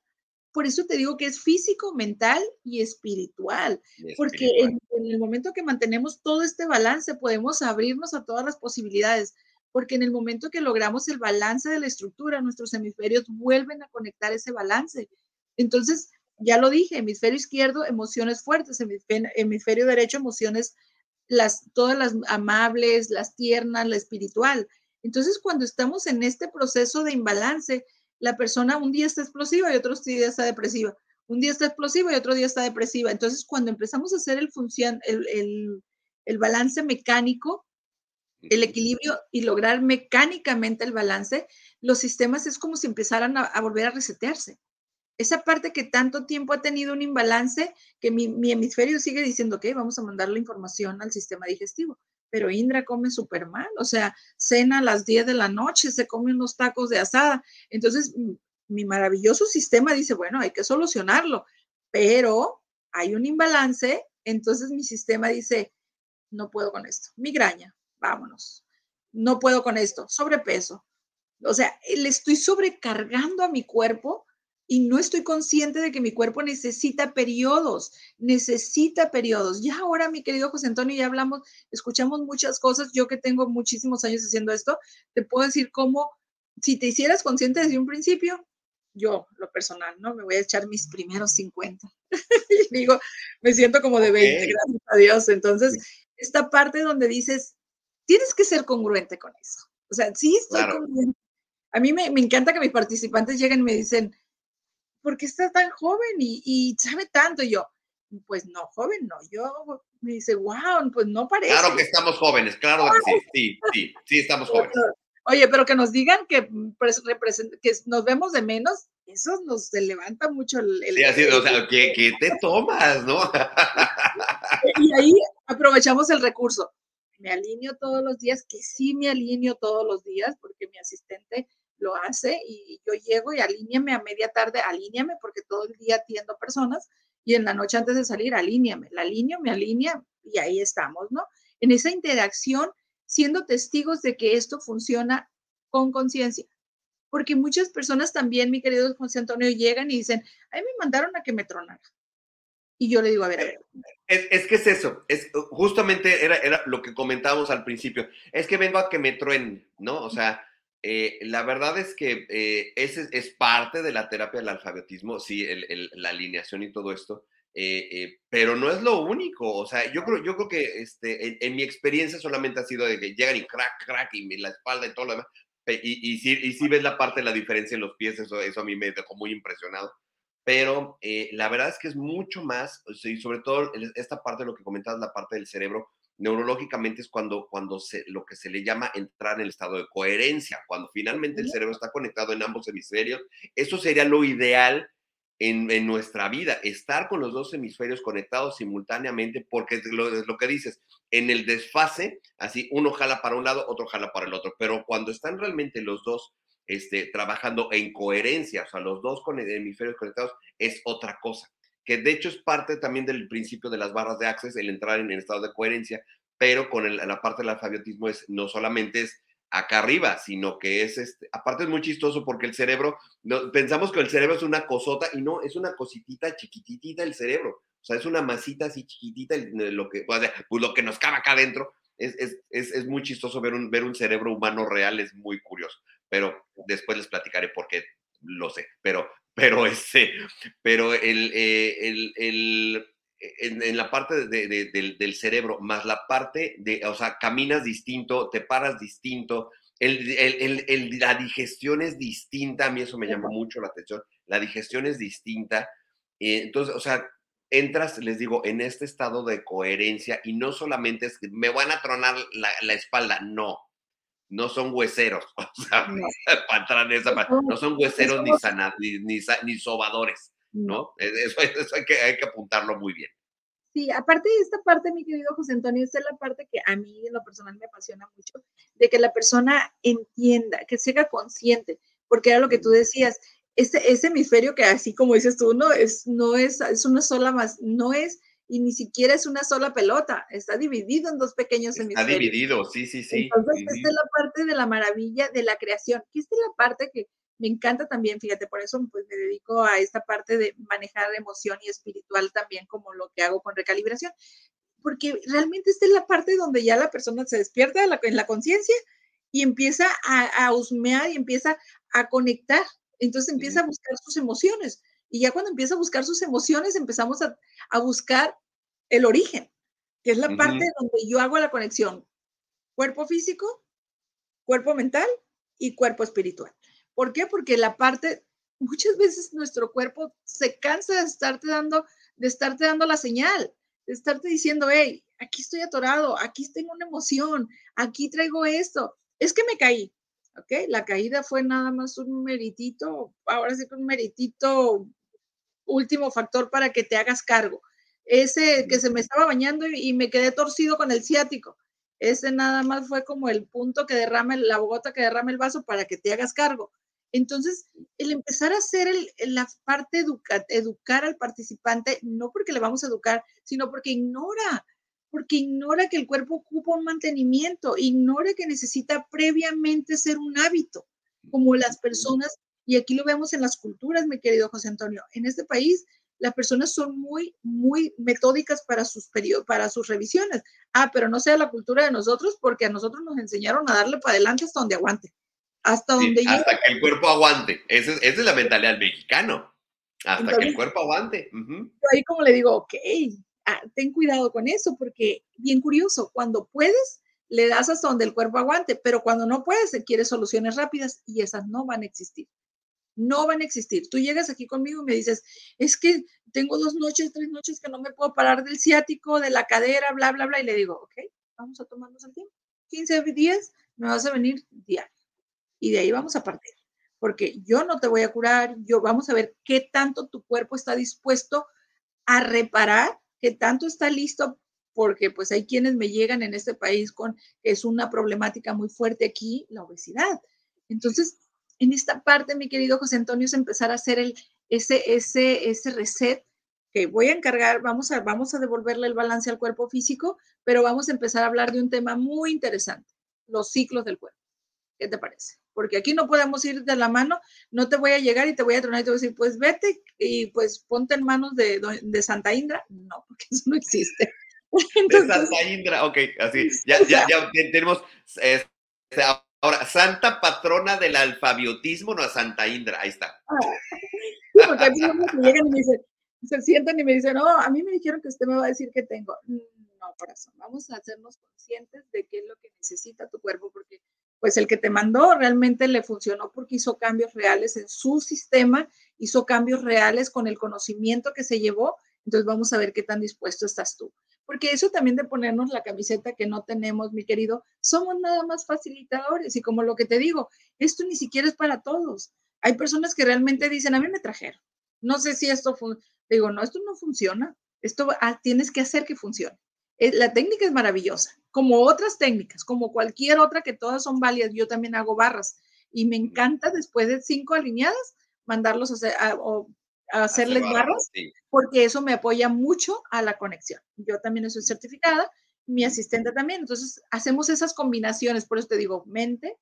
Por eso te digo que es físico, mental y espiritual, porque en, el momento que mantenemos todo este balance podemos abrirnos a todas las posibilidades, porque en el momento que logramos el balance de la estructura, nuestros hemisferios vuelven a conectar ese balance. Entonces, ya lo dije, hemisferio izquierdo, emociones fuertes, hemisferio derecho, emociones, las, todas las amables, las tiernas, la espiritual. Entonces, cuando estamos en este proceso de imbalance, la persona un día está explosiva y otro día está depresiva. Un día está explosiva y otro día está depresiva. Entonces, cuando empezamos a hacer el, función, el, el balance mecánico, el equilibrio y lograr mecánicamente el balance, los sistemas es como si empezaran a, a volver a resetearse esa parte que tanto tiempo ha tenido un imbalance, que mi, hemisferio sigue diciendo, ok, vamos a mandar la información al sistema digestivo. Pero Indra come súper mal, o sea, cena a las 10 de la noche, se come unos tacos de asada. Entonces, mi maravilloso sistema dice, bueno, hay que solucionarlo, pero hay un imbalance, entonces mi sistema dice, no puedo con esto, migraña, vámonos, no puedo con esto, sobrepeso. O sea, le estoy sobrecargando a mi cuerpo y no estoy consciente de que mi cuerpo necesita periodos, necesita periodos. Ya ahora, mi querido José Antonio, ya hablamos, escuchamos muchas cosas. Yo que tengo muchísimos años haciendo esto, te puedo decir cómo, si te hicieras consciente desde un principio, yo, lo personal, ¿no? Me voy a echar mis primeros 50. y digo, me siento como de 20, gracias a Dios. Entonces, esta parte donde dices, tienes que ser congruente con eso. O sea, sí estoy congruente. A mí me, me encanta que mis participantes lleguen y me dicen, ¿por qué está tan joven y, sabe tanto? Y yo, pues no, joven, no. Yo me dice, wow, pues no parece. Claro que estamos jóvenes, claro que sí, sí, sí, sí, estamos jóvenes. Oye, pero que nos digan que, pues, que nos vemos de menos, eso nos levanta mucho el... sí, así, o sea, que, te tomas, ¿no? y ahí aprovechamos el recurso. Me alineo todos los días, que sí me alineo todos los días, porque mi asistente lo hace y yo llego y alíñame a media tarde, alíñame porque todo el día atiendo personas y en la noche antes de salir, alíñame, la alineo, me alinea y ahí estamos, ¿no? En esa interacción, siendo testigos de que esto funciona con conciencia. Porque muchas personas también, mi querido José Antonio, llegan y dicen, a mí me mandaron a que me tronara. Y yo le digo, a ver, a ver. Es, que es eso, es justamente era, era lo que comentábamos al principio. Es que vengo a que me truenen, ¿no? O sea, eh, la verdad es que eh, ese es parte de la terapia del alfabetismo, sí, la alineación y todo esto, eh, pero no es lo único. O sea, yo creo, yo creo que este, en, mi experiencia solamente ha sido de que llegan y crack, crack, y la espalda y todo lo demás. Y, y, sí, ves la parte de la diferencia en los pies, eso, eso a mí me dejó muy impresionado. Pero la verdad es que es mucho más, y sobre todo esta parte de lo que comentabas, la parte del cerebro, neurológicamente es cuando, cuando se, lo que se le llama entrar en el estado de coherencia, cuando finalmente el cerebro está conectado en ambos hemisferios. Eso sería lo ideal en, en nuestra vida, estar con los dos hemisferios conectados simultáneamente, porque es lo, es lo que dices, en el desfase, así uno jala para un lado, otro jala para el otro, pero cuando están realmente los dos este, trabajando en coherencia, o sea, los dos con hemisferios conectados es otra cosa, que de hecho es parte también del principio de las barras de Access, el entrar en, el estado de coherencia, pero con la parte del alfabetismo es no solamente es acá arriba, sino que es, este, aparte es muy chistoso porque el cerebro, pensamos que el cerebro es una cosota y no, es una cositita chiquititita el cerebro, o sea, es una masita así chiquitita, lo que, pues, lo que nos cabe acá adentro, es, es, es, es, muy chistoso ver un, ver un cerebro humano real, es muy curioso, pero después les platicaré por qué lo sé, pero, pero, ese, pero el, eh, el, el en, la parte del, cerebro, más la parte de, o sea, caminas distinto, te paras distinto, el, la digestión es distinta, a mí eso me llama mucho la atención, la digestión es distinta, eh, entonces, o sea, entras, les digo, en este estado de coherencia y no solamente es que me van a tronar la, espalda, no, no son hueseros, o sea, no, para entrar en esa no son hueseros ni, ni, ni sobadores. ¿no? E, eso, eso hay, que, hay que apuntarlo muy bien. Sí, aparte de esta parte, mi querido José Antonio, esta es la parte que a mí en lo personal me apasiona mucho, de que la persona entienda, que sea consciente, porque era lo que tú decías, ese, ese hemisferio que así como dices tú, no es, no es, es una sola más, no es, y ni siquiera es una sola pelota, está dividido en dos pequeños hemisferios. Está dividido, sí, sí, sí. Entonces, esta es la parte de la maravilla de la creación, que esta es la parte que me encanta también, fíjate, por eso pues me dedico a esta parte de manejar emoción y espiritual también como lo que hago con recalibración, porque realmente esta es la parte donde ya la persona se despierta en la conciencia y empieza a, a, husmear y empieza a conectar, entonces empieza a buscar sus emociones y ya cuando empieza a buscar sus emociones empezamos a, a buscar el origen, que es la parte donde yo hago la conexión cuerpo físico, cuerpo mental y cuerpo espiritual. ¿Por qué? Porque la parte, muchas veces nuestro cuerpo se cansa de estarte dando, de estarte dando la señal, de estarte diciendo, hey, aquí estoy atorado, aquí tengo una emoción, aquí traigo esto. Es que me caí, ¿ok? La caída fue nada más un meritito, ahora sí que un meritito, último factor para que te hagas cargo. Ese que se me estaba bañando y, me quedé torcido con el ciático. Ese nada más fue como el punto que derrama, la bogota que derrama el vaso para que te hagas cargo. Entonces, el empezar a hacer la parte educa, educar al participante, no porque le vamos a educar, sino porque ignora, porque ignora que el cuerpo ocupa un mantenimiento, ignora que necesita previamente ser un hábito, como las personas, y aquí lo vemos en las culturas, mi querido José Antonio, en este país las personas son muy, muy metódicas para sus periodos, para sus revisiones. Ah, pero no sea la cultura de nosotros, porque a nosotros nos enseñaron a darle para adelante hasta donde aguante hasta donde Hasta que el cuerpo aguante. Esa es, esa es la mentalidad del mexicano. Hasta que el cuerpo aguante. Ahí como le digo, ok, ah, ten cuidado con eso, porque bien curioso, cuando puedes, le das hasta donde el cuerpo aguante, pero cuando no puedes, quiere soluciones rápidas y esas no van a existir. No van a existir. Tú llegas aquí conmigo y me dices, es que tengo dos noches, tres noches que no me puedo parar del ciático, de la cadera, bla, bla, bla, y le digo, ok, vamos a tomarnos el tiempo. 15 días, me vas a venir diario y de ahí vamos a partir. Porque yo no te voy a curar, yo vamos a ver qué tanto tu cuerpo está dispuesto a reparar, qué tanto está listo, porque pues hay quienes me llegan en este país con, es una problemática muy fuerte aquí, la obesidad. Entonces, en esta parte, mi querido José Antonio, es empezar a hacer el, ese, ese, ese reset que voy a encargar, vamos a, vamos a devolverle el balance al cuerpo físico, pero vamos a empezar a hablar de un tema muy interesante, los ciclos del cuerpo. ¿Qué te parece? porque aquí no podemos ir de la mano, no te voy a llegar y te voy a tronar y te voy a decir, pues vete y pues ponte en manos de, de Santa Indra. No, porque eso no existe. de Santa Indra, ok, así, ya, ya, ya tenemos, este, ahora, Santa Patrona del alfabiotismo, no a Santa Indra, ahí está. Ah, porque a mí me llegan y me dicen, se sientan y me dicen, no, a mí me dijeron que usted me va a decir que tengo. No, corazón, vamos a hacernos conscientes de qué es lo que necesita tu cuerpo, porque pues el que te mandó realmente le funcionó porque hizo cambios reales en su sistema, hizo cambios reales con el conocimiento que se llevó. Entonces vamos a ver qué tan dispuesto estás tú. Porque eso también de ponernos la camiseta que no tenemos, mi querido, somos nada más facilitadores. Y como lo que te digo, esto ni siquiera es para todos. Hay personas que realmente dicen, a mí me trajeron. No sé si esto, digo, no, esto no funciona. Esto ah, tienes que hacer que funcione. Eh, la técnica es maravillosa, como otras técnicas, como cualquier otra que todas son válidas. Yo también hago barras. y me encanta después de cinco alineadas mandarlos a, hacer, o hacerles barras, porque eso me apoya mucho a la conexión. Yo también soy certificada, mi asistente también, entonces hacemos esas combinaciones, por eso te digo, mente,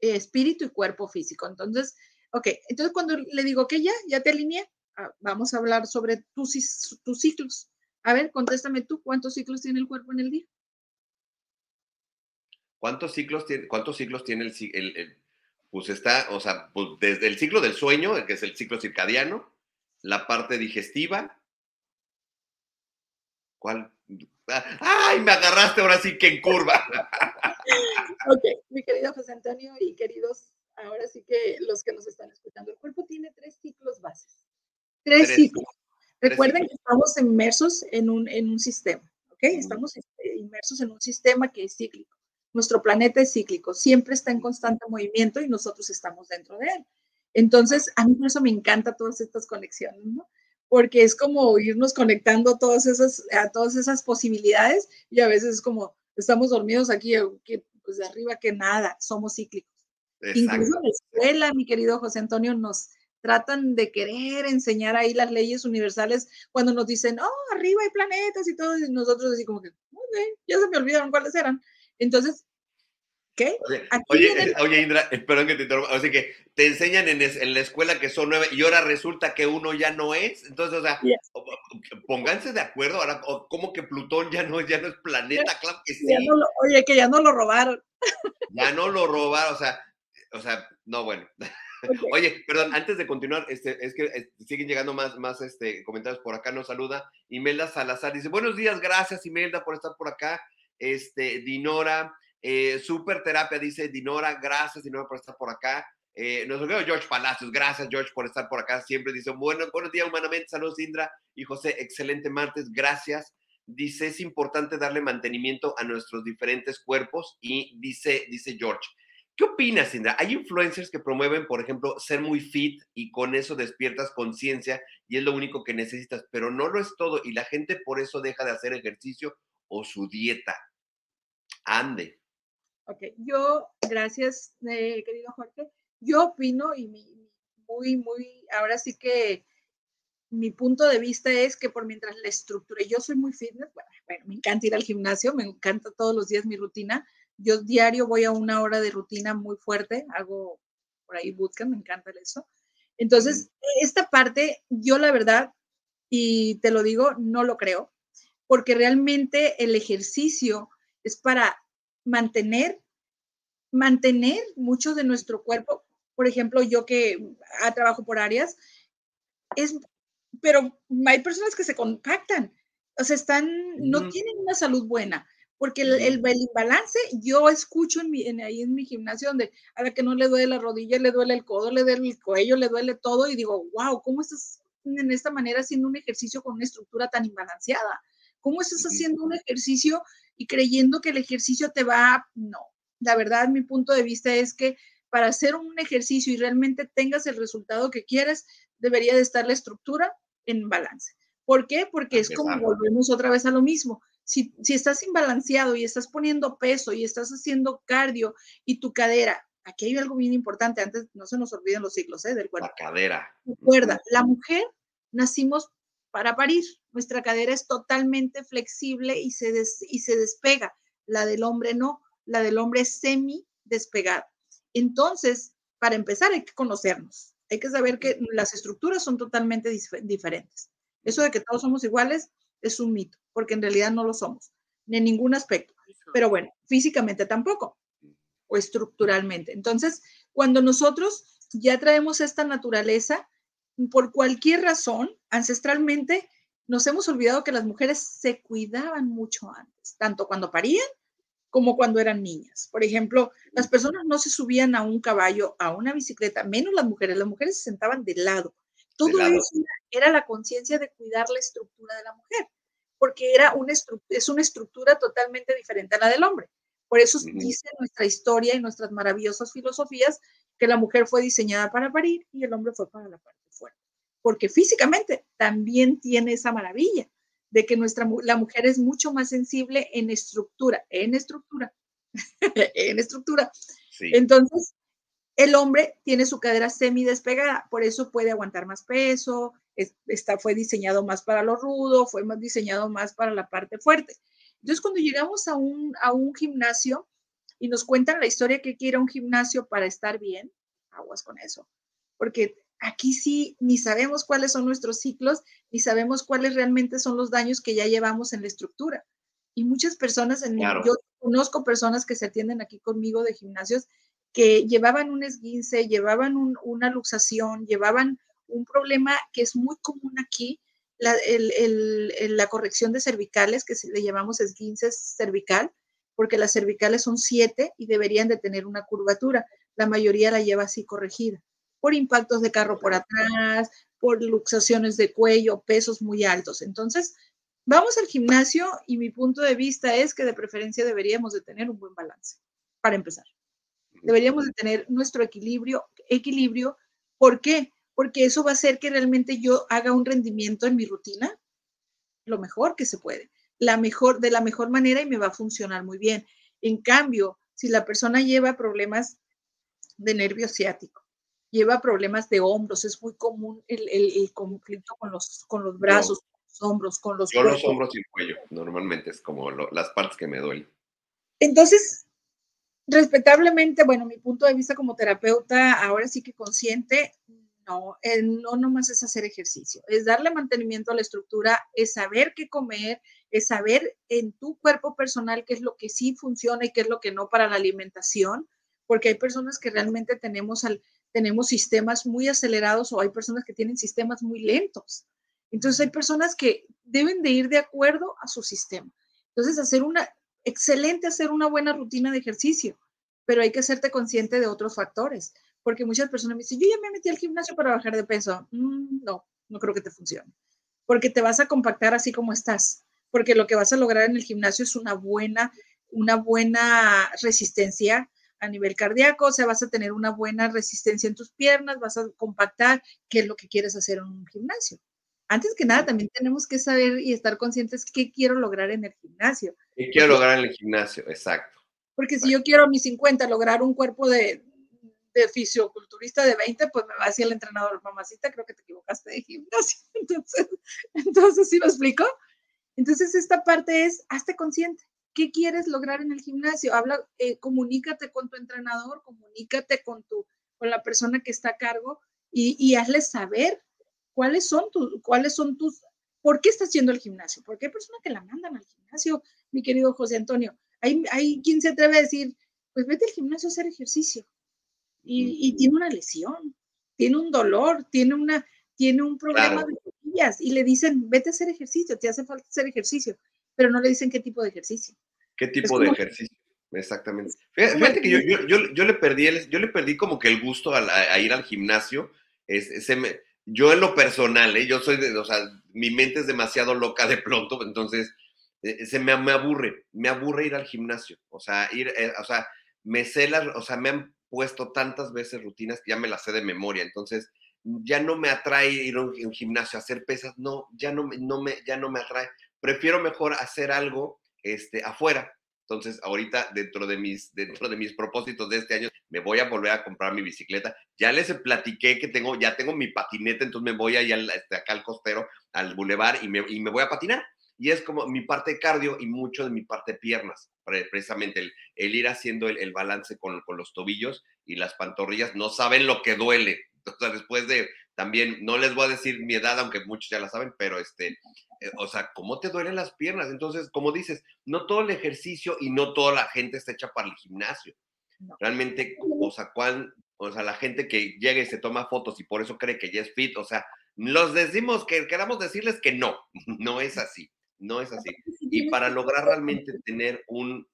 espíritu y cuerpo físico. Entonces, ok, entonces cuando le digo que ya, ya te alineé, ah, vamos a hablar sobre tus, tus ciclos. A ver, contéstame tú, ¿cuántos ciclos tiene el cuerpo en el día? ¿Cuántos ciclos tiene, cuántos ciclos tiene el, pues está, o sea, pues desde el ciclo del sueño, que es el ciclo circadiano, la parte digestiva. ¿Cuál? ¡Ay, me agarraste ahora sí que en curva! ok, mi querido José Antonio y queridos, ahora sí que los que nos están escuchando, el cuerpo tiene tres ciclos bases. Tres, ciclos. Recuerden que estamos inmersos en un, en un sistema, ¿ok? Estamos este, inmersos en un sistema que es cíclico. Nuestro planeta es cíclico, siempre está en constante movimiento y nosotros estamos dentro de él. Entonces, a mí por eso me encanta todas estas conexiones, ¿no? Porque es como irnos conectando todas esas, a todas esas posibilidades y a veces es como, estamos dormidos aquí, que, pues de arriba que nada, somos cíclicos. Incluso en la escuela, mi querido José Antonio, nos tratan de querer enseñar ahí las leyes universales cuando nos dicen, oh, arriba hay planetas y todo, y nosotros así como que, ya se me olvidaron cuáles eran. Entonces, ¿qué? Oye, oye, Indra, perdón que te interrumpa. Así que te enseñan en, en, la escuela que son nueve y ahora resulta que uno ya no es. Entonces, o sea, pónganse de acuerdo. Ahora, ¿cómo que Plutón ya no, ya no es planeta? Claro que sí. oye, que ya no lo robaron. Ya no lo robaron, o sea, o sea, no, bueno. Oye, perdón, antes de continuar, este, es que siguen llegando más, más este, comentarios por acá, nos saluda Imelda Salazar, dice, buenos días, gracias Imelda por estar por acá, este, Dinora, eh, Super Terapia dice Dinora, gracias Dinora por estar por acá. Eh, nos olvidó George Palacios, gracias George por estar por acá. Siempre dice, bueno, buenos días humanamente, saludos Indra y José, excelente martes, gracias. Dice, es importante darle mantenimiento a nuestros diferentes cuerpos y dice, dice George, ¿Qué opinas, Indra? Hay influencers que promueven, por ejemplo, ser muy fit y con eso despiertas conciencia y es lo único que necesitas, pero no lo es todo y la gente por eso deja de hacer ejercicio o su dieta. Ande. Ok, yo, gracias, eh, querido Jorge. Yo opino y muy, muy, ahora sí que mi punto de vista es que por mientras la estructura, yo soy muy fitness, bueno, me encanta ir al gimnasio, me encanta todos los días mi rutina. Yo diario voy a una hora de rutina muy fuerte, hago por ahí bootcamp, me encanta eso. Entonces, esta parte, yo la verdad, y te lo digo, no lo creo, porque realmente el ejercicio es para mantener, mantener mucho de nuestro cuerpo. Por ejemplo, yo que trabajo por áreas, es, pero hay personas que se compactan, o sea, están, no tienen una salud buena, porque el, el, imbalance, yo escucho en mi, en, ahí en mi gimnasio donde a la que no le duele la rodilla, le duele el codo, le duele el cuello, le duele todo, y digo, wow, ¿cómo estás en esta manera haciendo un ejercicio con una estructura tan imbalanceada? ¿Cómo estás haciendo un ejercicio y creyendo que el ejercicio te va, no, la verdad, mi punto de vista es que para hacer un ejercicio y realmente tengas el resultado que quieres, debería de estar la estructura en balance. ¿Por qué? Porque es como volvemos otra vez a lo mismo. Si, si estás imbalanceado y estás poniendo peso y estás haciendo cardio y tu cadera, aquí hay algo bien importante, antes no se nos olviden los ciclos ¿eh? del cuerpo. La cadera. Recuerda, la mujer nacimos para parir. Nuestra cadera es totalmente flexible y se, y se despega. La del hombre no, la del hombre es semi despegada. Entonces, para empezar, hay que conocernos. Hay que saber que las estructuras son totalmente diferentes. Eso de que todos somos iguales es un mito, porque en realidad no lo somos, ni en ningún aspecto. Pero bueno, físicamente tampoco, o estructuralmente. Entonces, cuando nosotros ya traemos esta naturaleza, por cualquier razón, ancestralmente nos hemos olvidado que las mujeres se cuidaban mucho antes, tanto cuando parían como cuando eran niñas. Por ejemplo, las personas no se subían a un caballo, a una bicicleta, menos las mujeres, las mujeres se sentaban de lado. Todo eso era la conciencia de cuidar la estructura de la mujer, porque era una es una estructura totalmente diferente a la del hombre. Por eso dice nuestra historia y nuestras maravillosas filosofías que la mujer fue diseñada para parir y el hombre fue para la fuerte. Porque físicamente también tiene esa maravilla de que nuestra, la mujer es mucho más sensible en estructura, en estructura, en estructura. Entonces, El hombre tiene su cadera semi despegada, por eso puede aguantar más peso, está, fue diseñado más para lo rudo, fue más diseñado más para la parte fuerte. Entonces, cuando llegamos a un, a un gimnasio y nos cuentan la historia que quiere un gimnasio para estar bien, aguas con eso, porque aquí sí ni sabemos cuáles son nuestros ciclos, ni sabemos cuáles realmente son los daños que ya llevamos en la estructura. Y muchas personas, en yo conozco personas que se atienden aquí conmigo de gimnasios que llevaban un esguince, llevaban una luxación, llevaban un problema que es muy común aquí, la, la corrección de cervicales, que le llamamos esguinces cervical, porque las cervicales son siete y deberían de tener una curvatura. La mayoría la lleva así corregida, por impactos de carro por atrás, por luxaciones de cuello, pesos muy altos. Entonces, vamos al gimnasio y mi punto de vista es que de preferencia deberíamos de tener un buen balance, para empezar. Deberíamos de tener nuestro equilibrio, equilibrio. ¿Por qué? Porque eso va a hacer que realmente yo haga un rendimiento en mi rutina lo mejor que se puede, la mejor, de la mejor manera y me va a funcionar muy bien. En cambio, si la persona lleva problemas de nervio ciático, lleva problemas de hombros, es muy común el, conflicto con los, con los brazos, los hombros, con los Yo los hombros y el cuello, normalmente es como las partes que me duelen. Entonces, respetablemente, bueno, mi punto de vista como terapeuta, ahora sí que consciente, no, no nomás es hacer ejercicio, es darle mantenimiento a la estructura, es saber qué comer, es saber en tu cuerpo personal qué es lo que sí funciona y qué es lo que no para la alimentación, porque hay personas que realmente tenemos, al, tenemos sistemas muy acelerados o hay personas que tienen sistemas muy lentos. Entonces hay personas que deben de ir de acuerdo a su sistema. Entonces hacer una, excelente hacer una buena rutina de ejercicio, pero hay que hacerte consciente de otros factores, porque muchas personas me dicen, yo ya me metí al gimnasio para bajar de peso. Mm, no, no creo que te funcione, porque te vas a compactar así como estás, porque lo que vas a lograr en el gimnasio es una buena, una buena resistencia a nivel cardíaco, o sea, vas a tener una buena resistencia en tus piernas, vas a compactar, qué es lo que quieres hacer en un gimnasio antes que nada, también tenemos que saber y estar conscientes qué quiero lograr en el gimnasio. ¿Qué quiero lograr en el gimnasio? Exacto. Porque si yo quiero a mis 50 lograr un cuerpo de, de fisioculturista de 20, pues me va a decir el entrenador, mamacita, creo que te equivocaste de gimnasio. Entonces, entonces ¿sí me explico? Entonces, esta parte es, hazte consciente. ¿Qué quieres lograr en el gimnasio? Habla, eh, comunícate con tu entrenador, comunícate con, tu, con la persona que está a cargo y, y hazle saber cuáles son, tus, cuáles son tus, ¿por qué estás haciendo el gimnasio? Porque hay personas que la mandan al gimnasio, mi querido José Antonio. Hay, hay quien se atreve a decir, pues vete al gimnasio a hacer ejercicio. Y, tiene una lesión, tiene un dolor, tiene, una, tiene un problema de rodillas y le dicen, vete a hacer ejercicio, te hace falta hacer ejercicio, pero no le dicen qué tipo de ejercicio. ¿Qué tipo de ejercicio? Exactamente. Fíjate, que yo, yo, yo, le perdí el, yo le perdí como que el gusto a, ir al gimnasio. Es, se me, yo en lo personal, ¿eh? yo soy de, o sea, mi mente es demasiado loca de pronto, entonces eh, se me, me, aburre, me aburre ir al gimnasio, o sea, ir, eh, o sea, me sé las, o sea, me han puesto tantas veces rutinas que ya me las sé de memoria, entonces ya no me atrae ir a un, gimnasio a hacer pesas, no, ya no, no me, ya no me atrae, prefiero mejor hacer algo este, afuera, entonces, ahorita dentro de mis dentro de mis propósitos de este año me voy a volver a comprar mi bicicleta. Ya les platiqué que tengo ya tengo mi patineta, entonces me voy ahí al, este, acá al costero, al bulevar y me, y me voy a patinar. Y es como mi parte de cardio y mucho de mi parte de piernas, precisamente el, el ir haciendo el, el balance con, con, los tobillos y las pantorrillas. No saben lo que duele. Entonces, después de también, no les voy a decir mi edad, aunque muchos ya la saben, pero este, eh, o sea, ¿cómo te duelen las piernas? Entonces, como dices, no todo el ejercicio y no toda la gente está hecha para el gimnasio. Realmente, o sea, cuál, o sea, la gente que llega y se toma fotos y por eso cree que ya es fit, o sea, los decimos que queramos decirles que no, no es así, no es así. Y para lograr realmente tener un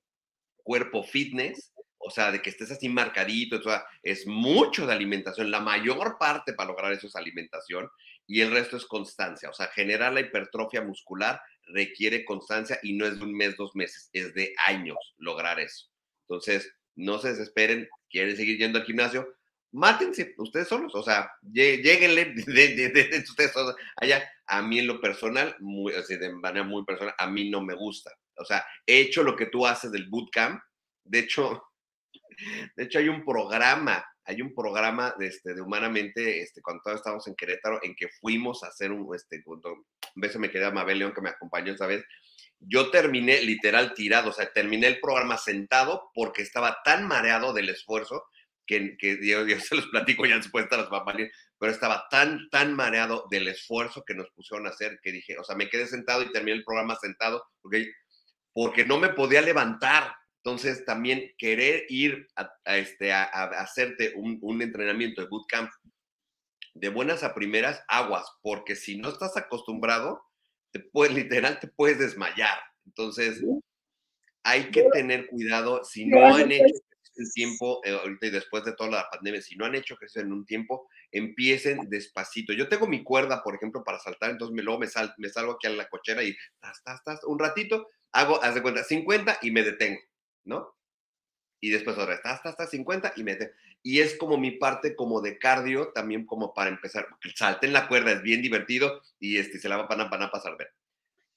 cuerpo fitness, o sea, de que estés así marcadito, o sea, es mucho de alimentación, la mayor parte para lograr eso es alimentación y el resto es constancia. O sea, generar la hipertrofia muscular requiere constancia y no es de un mes, dos meses, es de años lograr eso. Entonces, no se desesperen, quieren seguir yendo al gimnasio, mátense ustedes solos, o sea, lleguenle de, ustedes solos allá. A mí en lo personal, muy, de manera muy personal, a mí no me gusta. O sea, he hecho lo que tú haces del bootcamp. De hecho, de hecho hay un programa hay un programa de, este, de Humanamente, este, cuando todos estábamos en Querétaro, en que fuimos a hacer un, este, un beso me quedé a Mabel León que me acompañó esa vez. Yo terminé literal tirado, o sea, terminé el programa sentado porque estaba tan mareado del esfuerzo que, que yo, se los platico ya después de las papalías, pero estaba tan, tan mareado del esfuerzo que nos pusieron a hacer que dije, o sea, me quedé sentado y terminé el programa sentado porque, porque no me podía levantar. Entonces, también querer ir a, este, a, hacerte un, un, entrenamiento de bootcamp de buenas a primeras, aguas, porque si no estás acostumbrado, te puedes, literal, te puedes desmayar. Entonces, hay que tener cuidado. Si no han hecho el tiempo, eh, ahorita y después de toda la pandemia, si no han hecho ejercicio en un tiempo, empiecen despacito. Yo tengo mi cuerda, por ejemplo, para saltar, entonces me, luego me, sal, me salgo aquí a la cochera y un ratito, hago, haz de cuenta, 50 y me detengo, ¿no? Y después otra vez, hasta, hasta 50 y me detengo. Y es como mi parte como de cardio, también como para empezar, porque salte en la cuerda es bien divertido y este, se la van a, van a pasar ver.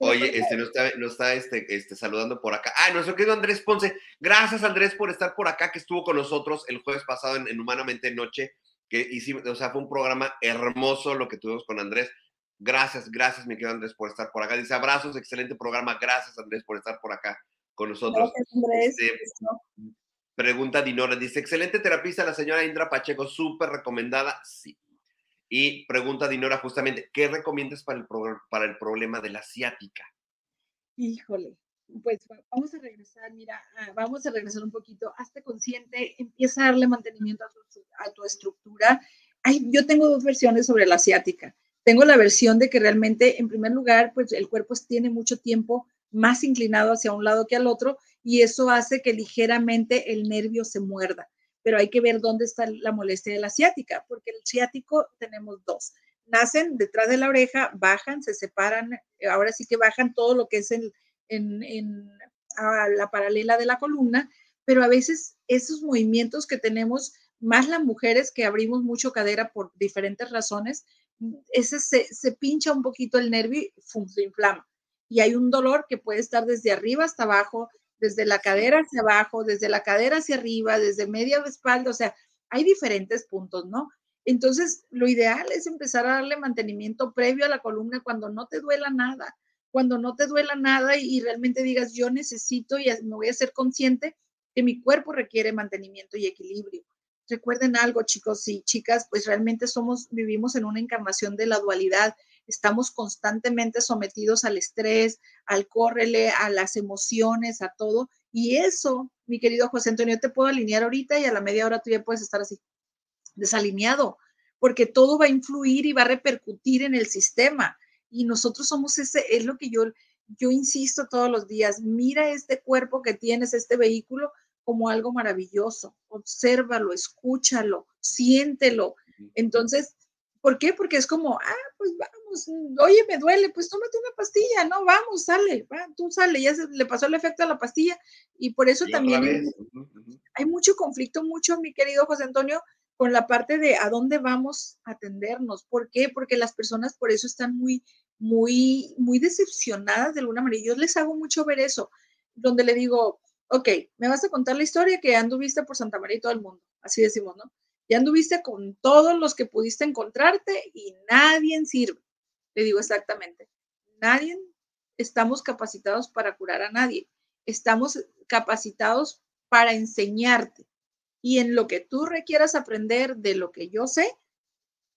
Oye, este, nos está, nos está este, este, saludando por acá. Ah, nuestro querido Andrés Ponce. Gracias, Andrés, por estar por acá, que estuvo con nosotros el jueves pasado en, Humanamente Noche. Que hicimos, o sea, fue un programa hermoso lo que tuvimos con Andrés. Gracias, gracias, mi querido Andrés, por estar por acá. Dice abrazos, excelente programa. Gracias, Andrés, por estar por acá con nosotros. Gracias, Andrés. Este, pregunta Dinora, dice, excelente terapista la señora Indra Pacheco, súper recomendada. Sí, y pregunta Dinora justamente, ¿qué recomiendas para el, para el problema de la ciática? Híjole, pues vamos a regresar, mira, ah, vamos a regresar un poquito. Hazte consciente, empieza a darle mantenimiento a tu, estructura. yo tengo dos versiones sobre la ciática. Tengo la versión de que realmente, en primer lugar, pues el cuerpo tiene mucho tiempo más inclinado hacia un lado que al otro y eso hace que ligeramente el nervio se muerda pero hay que ver dónde está la molestia de la ciática, porque el ciático tenemos dos. Nacen detrás de la oreja, bajan, se separan, ahora sí que bajan todo lo que es en, en, la paralela de la columna, pero a veces esos movimientos que tenemos, más las mujeres que abrimos mucho cadera por diferentes razones, ese se, se pincha un poquito el nervio y se inflama. Y hay un dolor que puede estar desde arriba hasta abajo, desde la cadera hacia abajo, desde la cadera hacia arriba, desde media de espalda, o sea, hay diferentes puntos, ¿no? Entonces, lo ideal es empezar a darle mantenimiento previo a la columna cuando no te duela nada, cuando no te duela nada y, realmente digas, yo necesito y me voy a ser consciente que mi cuerpo requiere mantenimiento y equilibrio. Recuerden algo, chicos y chicas, pues realmente somos, vivimos en una encarnación de la dualidad estamos constantemente sometidos al estrés, al córrele, a las emociones, a todo. Y eso, mi querido José Antonio, te puedo alinear ahorita y a la media hora tú ya puedes estar así, desalineado, porque todo va a influir y va a repercutir en el sistema. Y nosotros somos ese, es lo que yo, yo insisto todos los días, mira este cuerpo que tienes, este vehículo, como algo maravilloso. Obsérvalo, escúchalo, siéntelo. Entonces, ¿Por qué? Porque es como, ah, pues vamos, oye, me duele, pues tómate una pastilla, no, vamos, sale, va, tú sale, ya se, le pasó el efecto a la pastilla y por eso también hay, mucho conflicto, mucho, mi querido José Antonio, con la parte de a dónde vamos a atendernos. ¿Por qué? Porque las personas por eso están muy, muy, muy decepcionadas de alguna manera. Yo les hago mucho ver eso, donde le digo, ok, me vas a contar la historia que anduviste por Santa María y todo el mundo, así decimos, ¿no? Ya anduviste con todos los que pudiste encontrarte y nadie sirve. Le digo exactamente, nadie estamos capacitados para curar a nadie. Estamos capacitados para enseñarte. Y en lo que tú requieras aprender de lo que yo sé,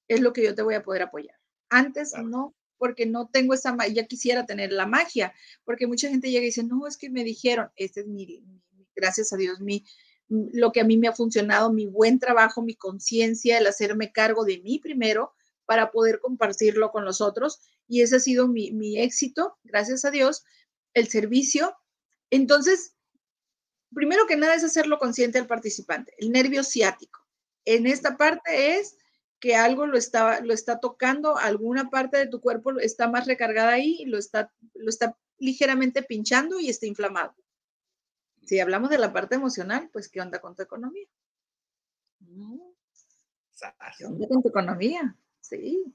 es lo que yo te voy a poder apoyar. Antes no, porque no tengo esa, ya quisiera tener la magia, porque mucha gente llega y dice, no, es que me dijeron, este es mi, gracias a Dios, mi, lo que a mí me ha funcionado, mi buen trabajo, mi conciencia, el hacerme cargo de mí primero para poder compartirlo con los otros. Y ese ha sido mi, mi éxito, gracias a Dios, el servicio. Entonces, primero que nada es hacerlo consciente al participante, el nervio ciático. En esta parte es que algo lo está, lo está tocando, alguna parte de tu cuerpo está más recargada ahí, lo está, lo está ligeramente pinchando y está inflamado. Si hablamos de la parte emocional, pues ¿qué onda con tu economía? ¿Qué onda con tu economía? Sí.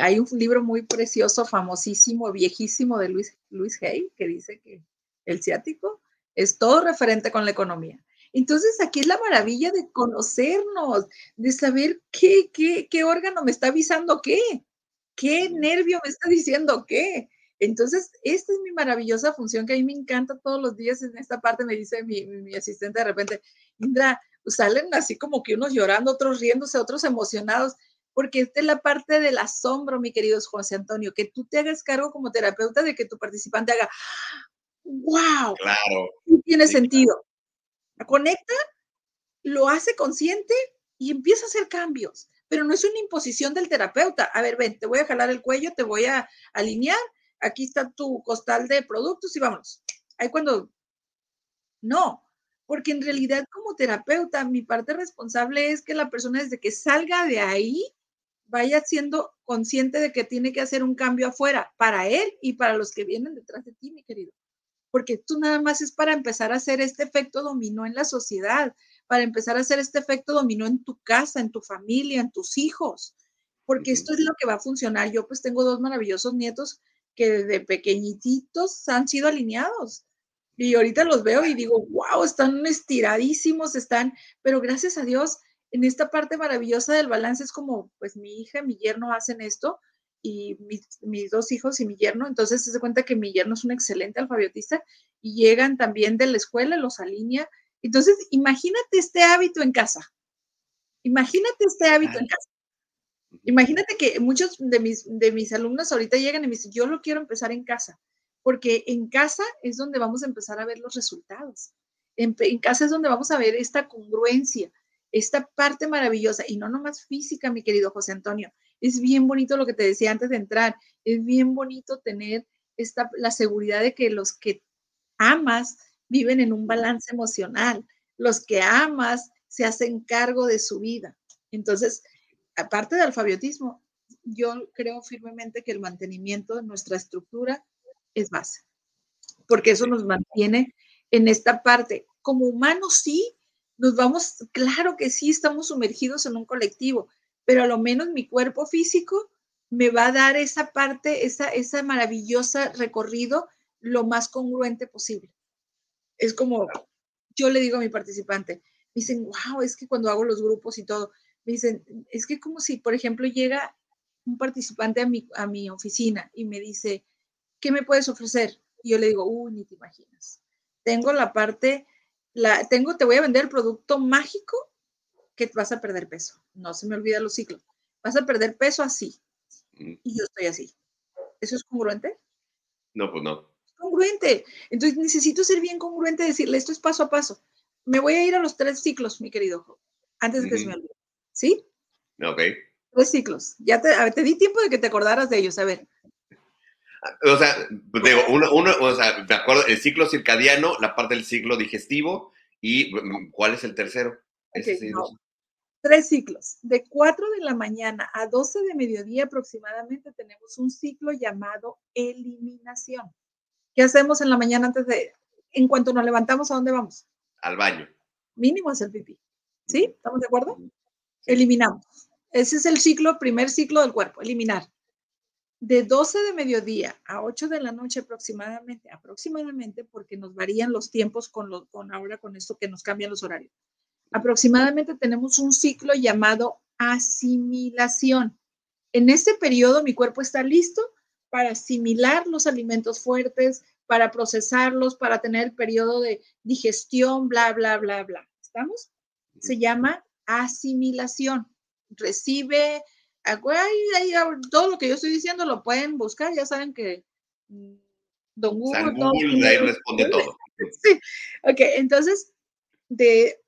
hay un libro muy precioso, famosísimo, viejísimo de Luis, Luis Hay, que dice que el ciático es todo referente con la economía. Entonces, aquí es la maravilla de conocernos, de saber qué, qué, qué órgano me está avisando qué, qué nervio me está diciendo qué. Entonces, esta es mi maravillosa función que a mí me encanta todos los días en esta parte, me dice mi, mi asistente de repente, Indra, pues salen así como que unos llorando, otros riéndose, otros emocionados, porque esta es la parte del asombro, mi querido José Antonio, que tú te hagas cargo como terapeuta de que tu participante haga, wow, claro. tiene sentido. Conecta, lo hace consciente y empieza a hacer cambios, pero no es una imposición del terapeuta. A ver, ven, te voy a jalar el cuello, te voy a alinear, aquí está tu costal de productos y vámonos. Ahí cuando, no, porque en realidad como terapeuta mi parte responsable es que la persona desde que salga de ahí vaya siendo consciente de que tiene que hacer un cambio afuera para él y para los que vienen detrás de ti, mi querido. Porque tú nada más es para empezar a hacer este efecto dominó en la sociedad, para empezar a hacer este efecto dominó en tu casa, en tu familia, en tus hijos, porque esto es lo que va a funcionar. Yo pues tengo dos maravillosos nietos que desde pequeñitos han sido alineados y ahorita los veo y digo, wow, están estiradísimos, están, pero gracias a Dios, en esta parte maravillosa del balance es como, pues mi hija, mi yerno hacen esto y mis, dos hijos y mi yerno, entonces se cuenta que mi yerno es un excelente alfabetista y llegan también de la escuela, los alinea. Entonces, imagínate este hábito en casa. Imagínate este hábito en casa. Imagínate que muchos de mis, de mis alumnos ahorita llegan y me dicen, yo lo quiero empezar en casa porque en casa es donde vamos a empezar a ver los resultados. En, casa es donde vamos a ver esta congruencia, esta parte maravillosa, y no nomás física, mi querido José Antonio. Es bien bonito lo que te decía antes de entrar, es bien bonito tener esta, la seguridad de que los que amas viven en un balance emocional, los que amas se hacen cargo de su vida. Entonces, aparte del alfabetismo, yo creo firmemente que el mantenimiento de nuestra estructura es base, porque eso nos mantiene en esta parte. Como humanos sí, nos vamos, claro que sí, estamos sumergidos en un colectivo, pero a lo menos mi cuerpo físico me va a dar esa parte, esa, esa maravillosa recorrido lo más congruente posible. Es como, yo le digo a mi participante, dicen, wow, es que cuando hago los grupos y todo, me dicen, es que como si, por ejemplo, llega un participante a mi, a mi oficina y me dice, ¿qué me puedes ofrecer? Y yo le digo, uy, ni te imaginas. Tengo la parte, la, tengo, te voy a vender el producto mágico que vas a perder peso. No se me olvida los ciclos. Vas a perder peso así. Mm. Y yo estoy así. ¿Eso es congruente? No, pues no. Es congruente. Entonces necesito ser bien congruente, decirle, esto es paso a paso. Me voy a ir a los tres ciclos, mi querido, antes de que se me olvide. ¿Sí? Ok. Tres ciclos. Ya te, te di tiempo de que te acordaras de ellos. A ver, o sea, digo, uno, uno, o sea, de acuerdo, el ciclo circadiano, la parte del ciclo digestivo y mm, ¿cuál es el tercero? Tres ciclos. De 4 de la mañana a 12 de mediodía aproximadamente tenemos un ciclo llamado eliminación. ¿Qué hacemos en la mañana antes de, en cuanto nos levantamos, a dónde vamos? Al baño. Mínimo es el pipí. ¿Sí? ¿Estamos de acuerdo? Eliminamos. Ese es el ciclo, primer ciclo del cuerpo, eliminar de 12 de mediodía a 8 de la noche aproximadamente, aproximadamente, porque nos varían los tiempos con, lo, con ahora con esto que nos cambian los horarios. Aproximadamente tenemos un ciclo llamado asimilación. En ese periodo mi cuerpo está listo para asimilar los alimentos fuertes, para procesarlos, para tener el periodo de digestión, bla, bla, bla, bla. ¿Estamos? Se llama asimilación. Recibe todo lo que yo estoy diciendo lo pueden buscar, ya saben que mm, Don Google, Google ahí responde todo. Sí, ok, entonces de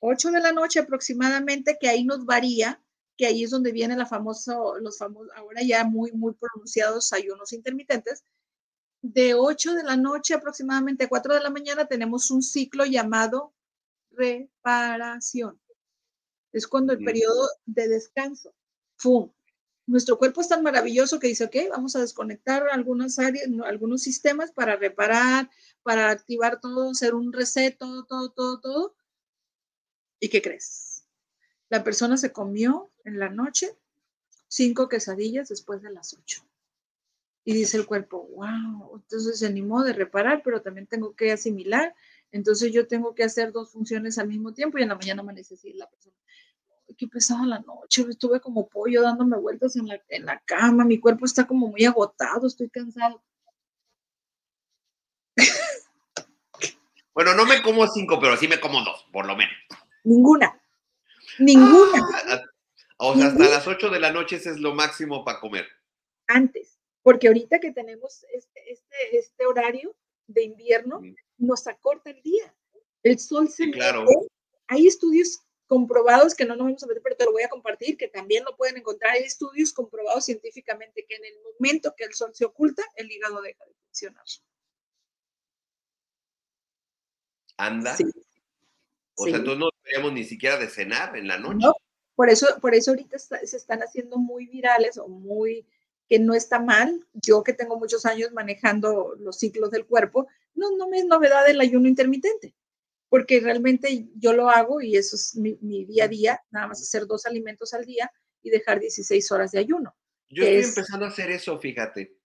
8 de la noche aproximadamente, que ahí nos varía, que ahí es donde viene la famoso, los famosos, ahora ya muy, muy pronunciados ayunos intermitentes. De 8 de la noche aproximadamente a 4 de la mañana tenemos un ciclo llamado reparación. Es cuando el periodo de descanso. ¡Fum! Nuestro cuerpo es tan maravilloso que dice, ok, vamos a desconectar algunas áreas, algunos sistemas para reparar, para activar todo, hacer un reset, todo, todo, todo, todo. ¿Y qué crees? La persona se comió en la noche cinco quesadillas después de las ocho. Y dice el cuerpo, wow, entonces se animó de reparar, pero también tengo que asimilar Entonces yo tengo que hacer dos funciones al mismo tiempo y en la mañana me necesita la persona. Qué pesada la noche, estuve como pollo dándome vueltas en la, en la cama, mi cuerpo está como muy agotado, estoy cansado. Bueno, no me como cinco, pero sí me como dos, por lo menos. Ninguna. Ninguna. Ah, o sea, hasta las ocho de la noche ese es lo máximo para comer. Antes, porque ahorita que tenemos este, este, este horario de invierno, nos acorta el día. El sol se sí, claro. Hay estudios comprobados que no nos vamos a meter, pero te lo voy a compartir, que también lo pueden encontrar. Hay estudios comprobados científicamente que en el momento que el sol se oculta, el hígado deja de funcionar. anda. O sea, entonces no deberíamos ni siquiera de cenar en la noche. No, por eso, por eso ahorita se están haciendo muy virales o muy que no está mal. Yo que tengo muchos años manejando los ciclos del cuerpo, no, no me es novedad el ayuno intermitente, porque realmente yo lo hago y eso es mi, día a día, nada más hacer dos alimentos al día y dejar 16 horas de ayuno. Yo estoy empezando a hacer eso, fíjate.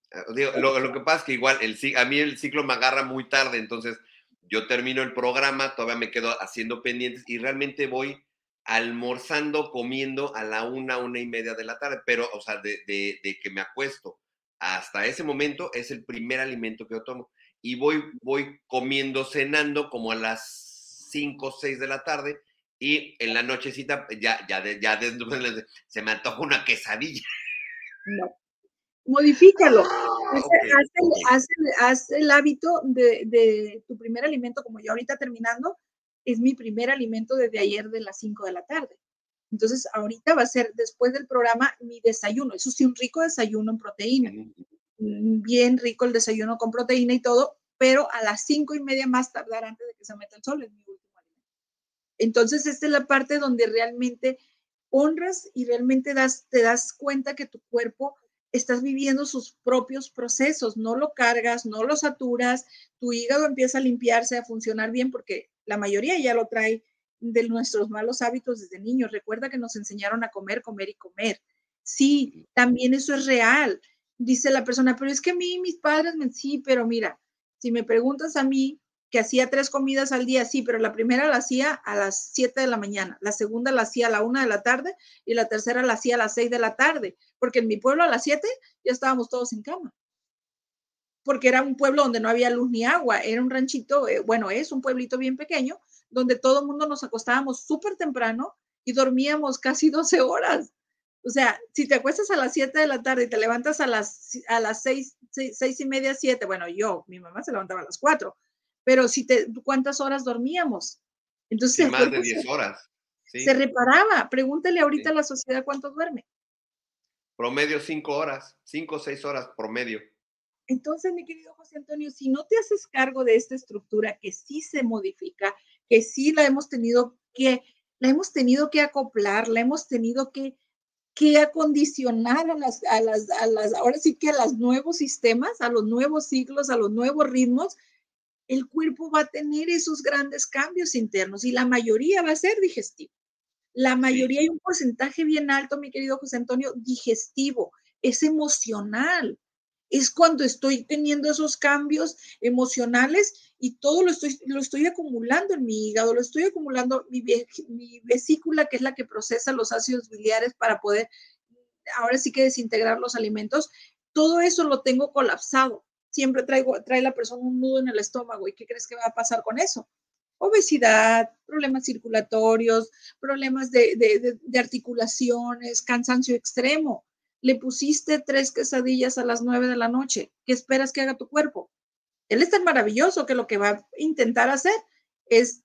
lo, lo, que pasa es que igual el, a mí el ciclo me agarra muy tarde, entonces yo termino el programa, todavía me quedo haciendo pendientes y realmente voy almorzando, comiendo a la una, una y media de la tarde, pero, o sea, de, de, que me acuesto hasta ese momento es el primer alimento que yo tomo. Y voy, voy comiendo, cenando como a las cinco o seis de la tarde y en la nochecita ya, ya, ya, ya se me antoja una quesadilla. No modifícalo. Ah, haz, el, hábito de, tu primer alimento, como yo ahorita terminando, es mi primer alimento desde ayer de las 5 de la tarde. Entonces, ahorita va a ser después del programa mi desayuno. Eso sí, un rico desayuno en proteína. Mm, bien rico el desayuno con proteína y todo, pero a las cinco y media más tardar antes de que se meta el sol es mi. Entonces, esta es la parte donde realmente honras y realmente das, te das cuenta que tu cuerpo estás viviendo sus propios procesos, no lo cargas, no lo saturas, tu hígado empieza a limpiarse, a funcionar bien, porque la mayoría ya lo trae de nuestros malos hábitos desde niños. Recuerda que nos enseñaron a comer, comer y comer. Sí, también eso es real. Dice la persona, pero es que a mí, mis padres, me... sí, pero mira, si me preguntas a mí, hacía tres comidas al día, sí, pero la primera la hacía a las 7 de la mañana, la segunda la hacía a la 1 de la tarde y la tercera la hacía a las 6 de la tarde, porque en mi pueblo a las 7 ya estábamos todos en cama, porque era un pueblo donde no había luz ni agua, era un ranchito, eh, bueno, es un pueblito bien pequeño, donde todo el mundo nos acostábamos súper temprano y dormíamos casi 12 horas. O sea, si te acuestas a las 7 de la tarde y te levantas a las, a las 6, 6, y media, 7, bueno, yo, mi mamá se levantaba a las 4, pero si te, ¿cuántas horas dormíamos? Entonces, más de 10 horas. Se reparaba. Pregúntale ahorita a la sociedad cuánto duerme. Promedio 5 horas, 5 o 6 horas promedio. Entonces, mi querido José Antonio, si no te haces cargo de esta estructura que sí se modifica, que sí la hemos tenido que, la hemos tenido que acoplar, la hemos tenido que, que acondicionar a las, a las, a las, ahora sí que a los nuevos sistemas, a los nuevos ciclos, a los nuevos ritmos, el cuerpo va a tener esos grandes cambios internos y la mayoría va a ser digestivo. La mayoría hay un porcentaje bien alto, mi querido José Antonio, digestivo, es emocional. Es cuando estoy teniendo esos cambios emocionales y todo lo estoy, lo estoy acumulando en mi hígado, lo estoy acumulando mi, mi vesícula, que es la que procesa los ácidos biliares para poder ahora sí que desintegrar los alimentos. Todo eso lo tengo colapsado siempre traigo, trae la persona un nudo en el estómago. ¿Y qué crees que va a pasar con eso? Obesidad, problemas circulatorios, problemas de, articulaciones, cansancio extremo. Le pusiste tres quesadillas a las nueve de la noche. ¿Qué esperas que haga tu cuerpo? Él es tan maravilloso que lo que va a intentar hacer es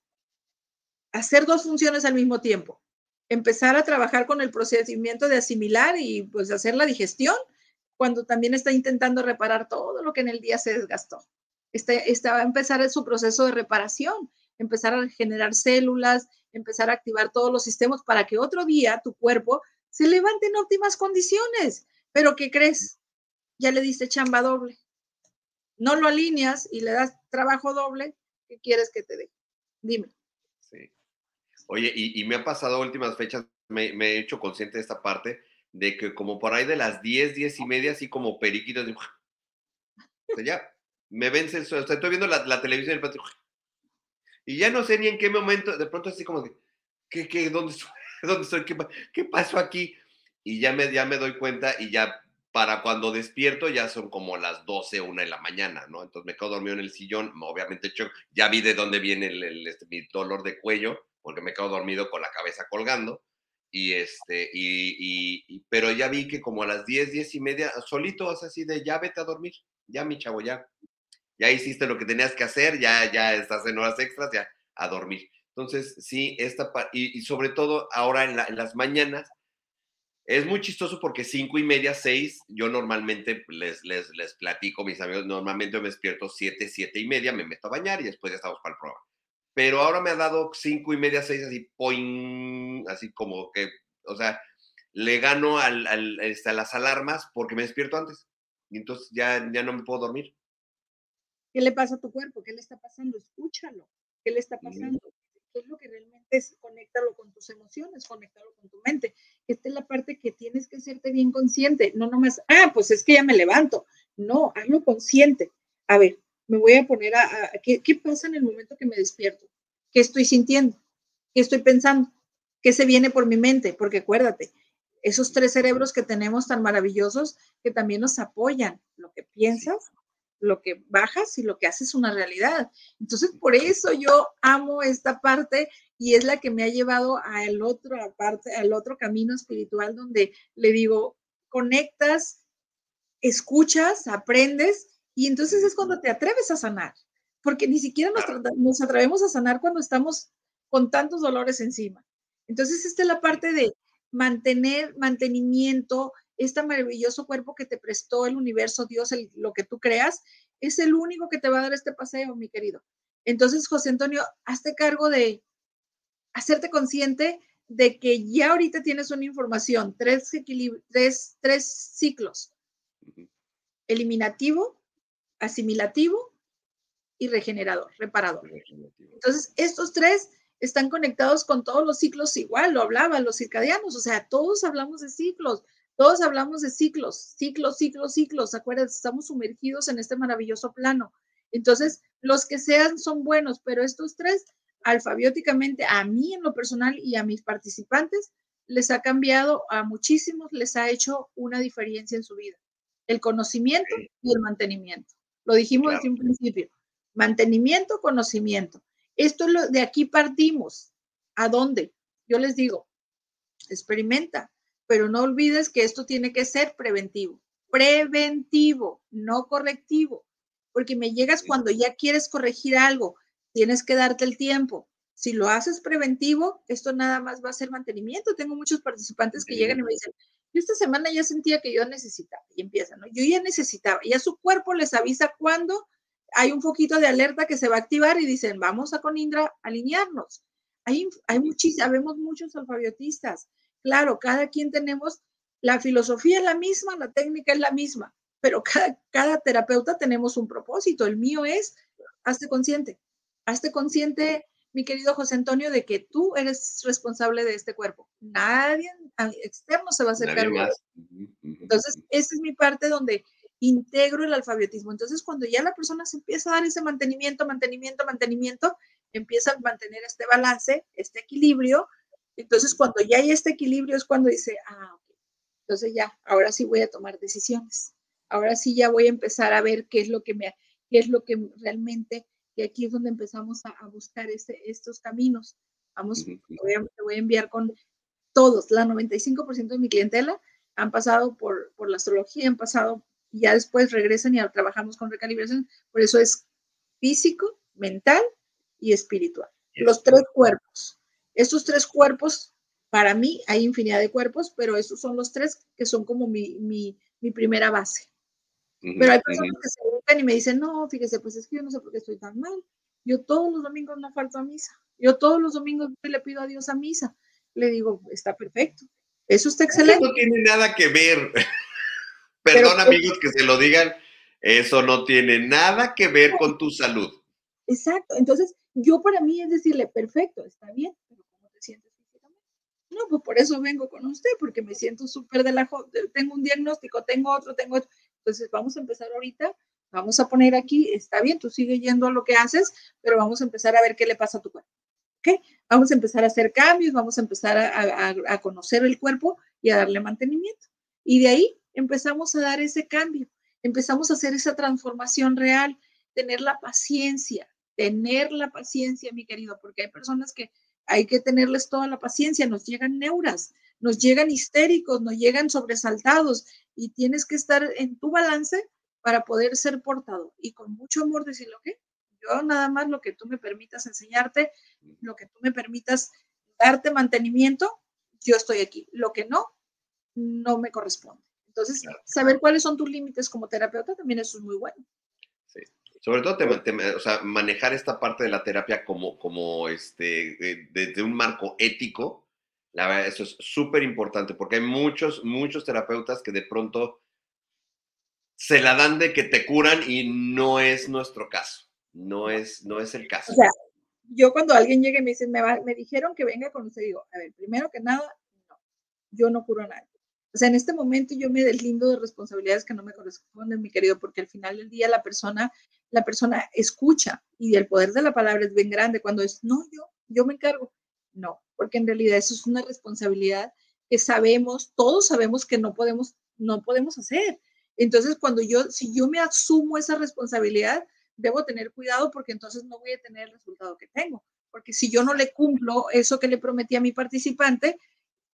hacer dos funciones al mismo tiempo. Empezar a trabajar con el procedimiento de asimilar y pues hacer la digestión cuando también está intentando reparar todo lo que en el día se desgastó. Este, va a empezar su proceso de reparación, empezar a generar células, empezar a activar todos los sistemas para que otro día tu cuerpo se levante en óptimas condiciones. Pero ¿qué crees? Ya le diste chamba doble. No lo alineas y le das trabajo doble. ¿Qué quieres que te dé? Dime. Sí. Oye, y, me ha pasado últimas fechas, me, he hecho consciente de esta parte, de que como por ahí de las 10, 10 y media, así como periquitos, de, o sea, ya, me vence, o sea, estoy viendo la, la televisión del patio, Y ya no sé ni en qué momento, de pronto así como de, ¿qué, qué, dónde? ¿Dónde estoy? ¿Qué, qué pasó aquí? Y ya me, ya me doy cuenta y ya para cuando despierto ya son como las 12, 1 de la mañana, ¿no? Entonces me quedo dormido en el sillón, obviamente ya vi de dónde viene el, este, mi dolor de cuello, porque me quedo dormido con la cabeza colgando, y este, y, y, pero ya vi que como a las 10, 10 y media, solito, es así de ya vete a dormir, ya mi chavo, ya, ya hiciste lo que tenías que hacer, ya, ya estás en horas extras, ya a dormir. Entonces, sí, esta, y, y sobre todo ahora en, en las mañanas, es muy chistoso porque cinco y media, seis, yo normalmente les, les, les platico, mis amigos, normalmente me despierto siete, siete y media, me meto a bañar y después ya estamos para el programa. Pero ahora me ha dado cinco y media, seis, así, poing, así como que, o sea, le gano al, al, este, a las alarmas porque me despierto antes. Y entonces ya, ya no me puedo dormir. ¿Qué le pasa a tu cuerpo? ¿Qué le está pasando? Escúchalo. ¿Qué le está pasando? qué es lo que realmente es, conéctalo con tus emociones, conéctalo con tu mente. Esta es la parte que tienes que hacerte bien consciente, no nomás, ah, pues es que ya me levanto. No, hazlo consciente. A ver, me voy a poner a, ¿qué, ¿qué, pasa en el momento que me despierto? ¿Qué estoy sintiendo? ¿Qué estoy pensando? ¿Qué se viene por mi mente? Porque acuérdate, esos tres cerebros que tenemos tan maravillosos que también nos apoyan, lo que piensas, lo que bajas y lo que haces una realidad. Entonces, por eso yo amo esta parte y es la que me ha llevado al otro parte, al otro camino espiritual donde le digo, conectas, escuchas, aprendes y entonces es cuando te atreves a sanar, porque ni siquiera nos, nos atrevemos a sanar cuando estamos con tantos dolores encima. Entonces, esta es la parte de mantener mantenimiento, este maravilloso cuerpo que te prestó el universo, Dios, lo que tú creas, es el único que te va a dar este paseo, mi querido. Entonces, José Antonio, hazte cargo de hacerte consciente de que ya ahorita tienes una información, tres, tres, tres ciclos, eliminativo, asimilativo y regenerador, reparador. Entonces, estos tres están conectados con todos los ciclos igual, lo hablaban los circadianos, o sea, todos hablamos de ciclos, todos hablamos de ciclos, ciclos, ciclos, ciclos. Acuérdense, estamos sumergidos en este maravilloso plano. Entonces, los que sean son buenos, pero estos tres, alfabióticamente, a mí en lo personal y a mis participantes, les ha cambiado a muchísimos, les ha hecho una diferencia en su vida. El conocimiento y el mantenimiento. Lo dijimos desde un principio. Mantenimiento, conocimiento. Esto es lo de aquí partimos. ¿A dónde? Yo les digo, experimenta, pero no olvides que esto tiene que ser preventivo. Preventivo, no correctivo, porque me llegas cuando ya quieres corregir algo, tienes que darte el tiempo. Si lo haces preventivo, esto nada más va a ser mantenimiento. Tengo muchos participantes que llegan y me dicen, yo esta semana ya sentía que yo necesitaba, y empiezan, ¿no? Yo ya necesitaba, ya su cuerpo les avisa cuando hay un poquito de alerta que se va a activar y dicen, vamos a con Indra alinearnos. Hay, hay muchísimos, sabemos muchos alfabiotistas Claro, cada quien tenemos, la filosofía es la misma, la técnica es la misma, pero cada, terapeuta tenemos un propósito. El mío es, hazte consciente, hazte consciente, mi querido José Antonio, de que tú eres responsable de este cuerpo. Nadie externo se va a hacer cargo. Entonces, esa es mi parte donde integro el alfabetismo. Entonces, cuando ya la persona se empieza a dar ese mantenimiento, mantenimiento, mantenimiento, empieza a mantener este balance, este equilibrio, entonces, cuando ya hay este equilibrio es cuando dice, ah, ok, entonces ya, ahora sí voy a tomar decisiones. Ahora sí ya voy a empezar a ver qué es lo que me, qué es lo que realmente, y aquí es donde empezamos a, buscar este, estos caminos. Vamos, te voy, a, enviar con todos, la 95% de mi clientela han pasado por, por la astrología, han pasado y ya después regresan y trabajamos con recalibración. Por eso es físico, mental y espiritual. Los tres cuerpos. Estos tres cuerpos, para mí hay infinidad de cuerpos, pero estos son los tres que son como mi, mi, mi primera base. pero hay personas que se y me dicen, no, fíjese, pues es que yo no sé por qué estoy tan mal. Yo todos los domingos no falto a misa. Yo todos los domingos le pido a Dios a misa. Le digo, está perfecto. Eso está excelente. Eso no tiene nada que ver. Perdón, amigos, que se lo digan. Eso no tiene nada que ver con tu salud. Exacto. Entonces, yo para mí es decirle, perfecto, está bien, pero ¿cómo te sientes físicamente? No, pues por eso vengo con usted, porque me siento súper de la... Tengo un diagnóstico, tengo otro, tengo otro. Entonces vamos a empezar ahorita vamos a poner aquí, está bien, tú sigue yendo a lo que haces, pero vamos a empezar a ver qué le pasa a tu cuerpo. Vamos a empezar a hacer cambios, vamos a empezar a, a conocer el cuerpo y a darle mantenimiento. Y de ahí empezamos a dar ese cambio, empezamos a hacer esa transformación real, tener la paciencia, tener la paciencia, mi querido, porque hay personas que hay que tenerles toda la paciencia, nos llegan neuras, nos llegan histéricos, nos llegan sobresaltados y tienes que estar en tu balance para poder ser portado y con mucho amor decirle, ok, yo nada más lo que tú me permitas enseñarte, lo que tú me permitas darte mantenimiento, yo estoy aquí. Lo que no, no me corresponde. Entonces, saber cuáles son tus límites como terapeuta también eso es muy bueno. Sí. Sobre todo, o sea, manejar esta parte de la terapia como, como este, desde un marco ético, la verdad, eso es súper importante porque hay muchos, muchos terapeutas que de pronto se la dan de que te curan y no es nuestro caso. No es, no es el caso. O sea, yo cuando alguien llega y me dice, me, me dijeron que venga con usted, digo, a ver, primero que nada, no, yo no curo a nadie. O sea, en este momento yo me deslindo de responsabilidades que no me corresponden, mi querido, porque al final del día la persona, la persona escucha y el poder de la palabra es bien grande cuando es, no, yo, yo me encargo. No, porque en realidad eso es una responsabilidad que sabemos, todos sabemos que no podemos, no podemos hacer. Entonces, cuando yo, si yo me asumo esa responsabilidad, debo tener cuidado porque entonces no voy a tener el resultado que tengo. Porque si yo no le cumplo eso que le prometí a mi participante,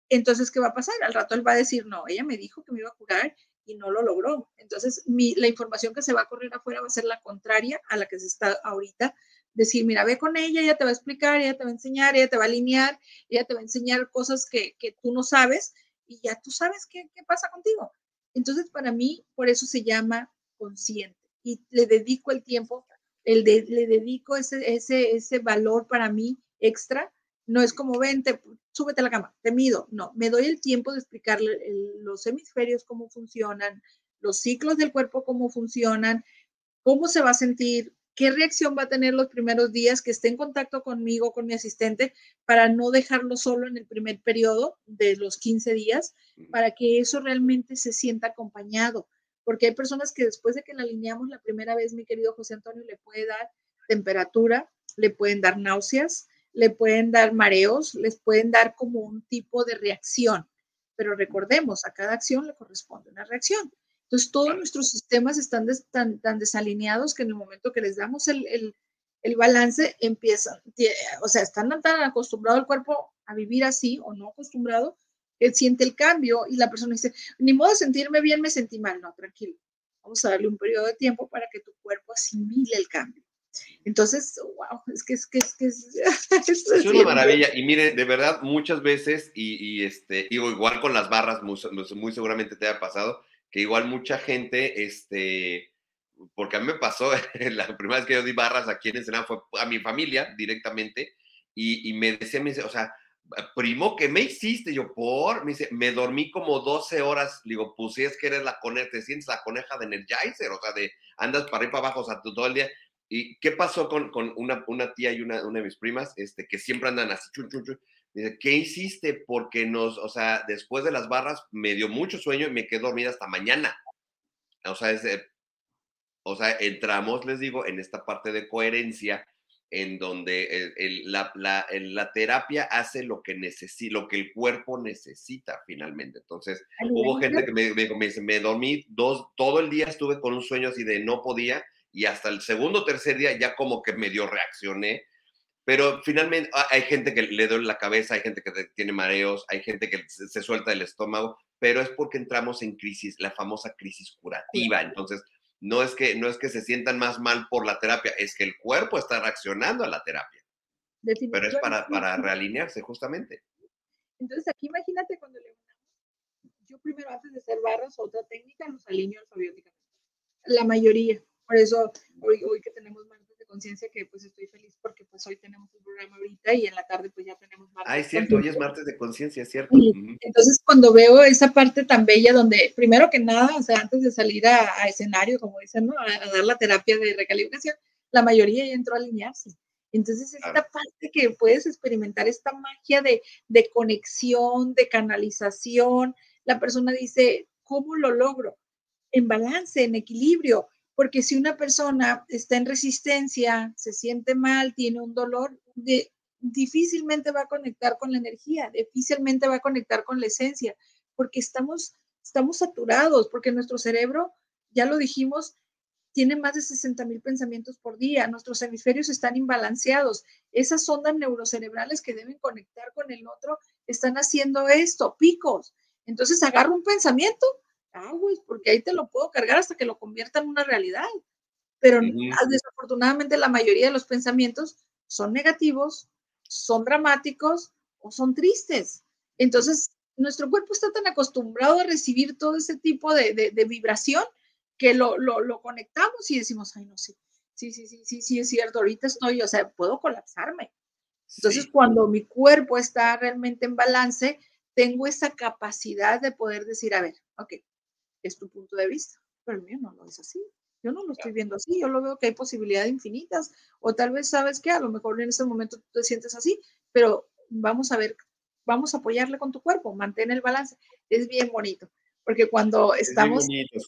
entonces, ¿qué va a pasar? Al rato él va a decir, no, ella me dijo que me iba a curar y no lo logró. Entonces, la información que se va a correr afuera va a ser la contraria a la que se está ahorita. Decir, mira, ve con ella, ella te va a explicar, ella te va a enseñar, ella te va a alinear, ella te va a enseñar cosas que, tú no sabes y ya tú sabes qué, pasa contigo. Entonces, para mí, por eso se llama consciente y le dedico el tiempo, le dedico ese, ese, ese valor para mí extra. No es como, vente, súbete a la cama, te mido. No, me doy el tiempo de explicarle los hemisferios cómo funcionan, los ciclos del cuerpo cómo funcionan, cómo se va a sentir, qué reacción va a tener los primeros días, que esté en contacto conmigo, con mi asistente, para no dejarlo solo en el primer periodo de los 15 días, para que eso realmente se sienta acompañado. Porque hay personas que después de que la alineamos la primera vez, mi querido José Antonio, le puede dar temperatura, le pueden dar náuseas, le pueden dar mareos, les pueden dar como un tipo de reacción. Pero recordemos, a cada acción le corresponde una reacción. Entonces, todos nuestros sistemas están tan, tan, desalineados que en el momento que les damos el, el, balance, empiezan, o sea, están tan acostumbrado el cuerpo a vivir así o no acostumbrado, él siente el cambio y la persona dice, ni modo de sentirme bien, me sentí mal. No, tranquilo. Vamos a darle un periodo de tiempo para que tu cuerpo asimile el cambio. Entonces, wow, es que es que es que es, es, una maravilla. Y mire, de verdad, muchas veces, y, este, digo, igual con las barras, muy, muy, seguramente te ha pasado, que igual mucha gente, este, porque a mí me pasó, la primera vez que yo di barras aquí en Ensenada fue a mi familia directamente, y, me decía, me dice, o sea, primo, ¿qué me hiciste? Yo, por, me dice, me dormí como 12 horas. Le digo, pues si es que eres la coneja, te sientes la coneja de Energizer, o sea, de andas para arriba para abajo, o sea, todo el día. ¿Y qué pasó con, con una, una, tía y una, una, de mis primas, este, que siempre andan así, chun? Dice, ¿qué hiciste? Porque nos, o sea, después de las barras me dio mucho sueño y me quedé dormida hasta mañana. O sea, es, o sea, entramos, les digo, en esta parte de coherencia en donde el, la, la, la, terapia hace lo que necesita, lo que el cuerpo necesita finalmente. Entonces, hubo gente que me, me, me, me dormí dos, todo el día estuve con un sueño así de no podía y hasta el segundo o tercer día ya como que medio reaccioné, pero finalmente ah, hay gente que le duele la cabeza, hay gente que tiene mareos, hay gente que se, suelta el estómago, pero es porque entramos en crisis, la famosa crisis curativa. Entonces, no es que no es que se sientan más mal por la terapia, es que el cuerpo está reaccionando a la terapia. Pero es para, para realinearse justamente. Entonces, aquí imagínate cuando le yo primero antes de hacer barras, otra técnica, los alineo alfabéticamente. La mayoría. Por eso hoy, hoy que tenemos conciencia, que pues estoy feliz porque pues hoy tenemos un programa ahorita y en la tarde pues ya tenemos martes. Ah, es cierto, hoy es martes de conciencia, es cierto. Entonces cuando veo esa parte tan bella donde primero que nada, o sea, antes de salir a, escenario, como dicen, ¿no? A, dar la terapia de recalibración, la mayoría ya entró a alinearse. Entonces, esta parte que puedes experimentar, esta magia de, de, conexión, de canalización, la persona dice, ¿cómo lo logro? En balance, en equilibrio Porque si una persona está en resistencia, se siente mal, tiene un dolor, de, difícilmente va a conectar con la energía, difícilmente va a conectar con la esencia, porque estamos, estamos saturados, porque nuestro cerebro, ya lo dijimos, tiene más de 60 mil pensamientos por día, nuestros hemisferios están imbalanceados, esas ondas neurocerebrales que deben conectar con el otro están haciendo esto, picos. Entonces agarro un pensamiento, ah, porque ahí te lo puedo cargar hasta que lo convierta en una realidad. Pero desafortunadamente la mayoría de los pensamientos son negativos, son dramáticos o son tristes. Entonces, nuestro cuerpo está tan acostumbrado a recibir todo ese tipo de, vibración que lo, conectamos y decimos, ay, no, sí, sí, sí, sí, sí, sí, es cierto, ahorita estoy, o sea, puedo colapsarme. Entonces, cuando mi cuerpo está realmente en balance, tengo esa capacidad de poder decir, a ver, ok, es tu punto de vista, pero el mío no lo es así. Yo no lo estoy viendo así, yo lo veo que hay posibilidades infinitas, o tal vez sabes que a lo mejor en ese momento tú te sientes así, pero vamos a ver, vamos a apoyarle con tu cuerpo, mantén el balance. Es bien bonito, porque cuando estamos... Es bien bonito,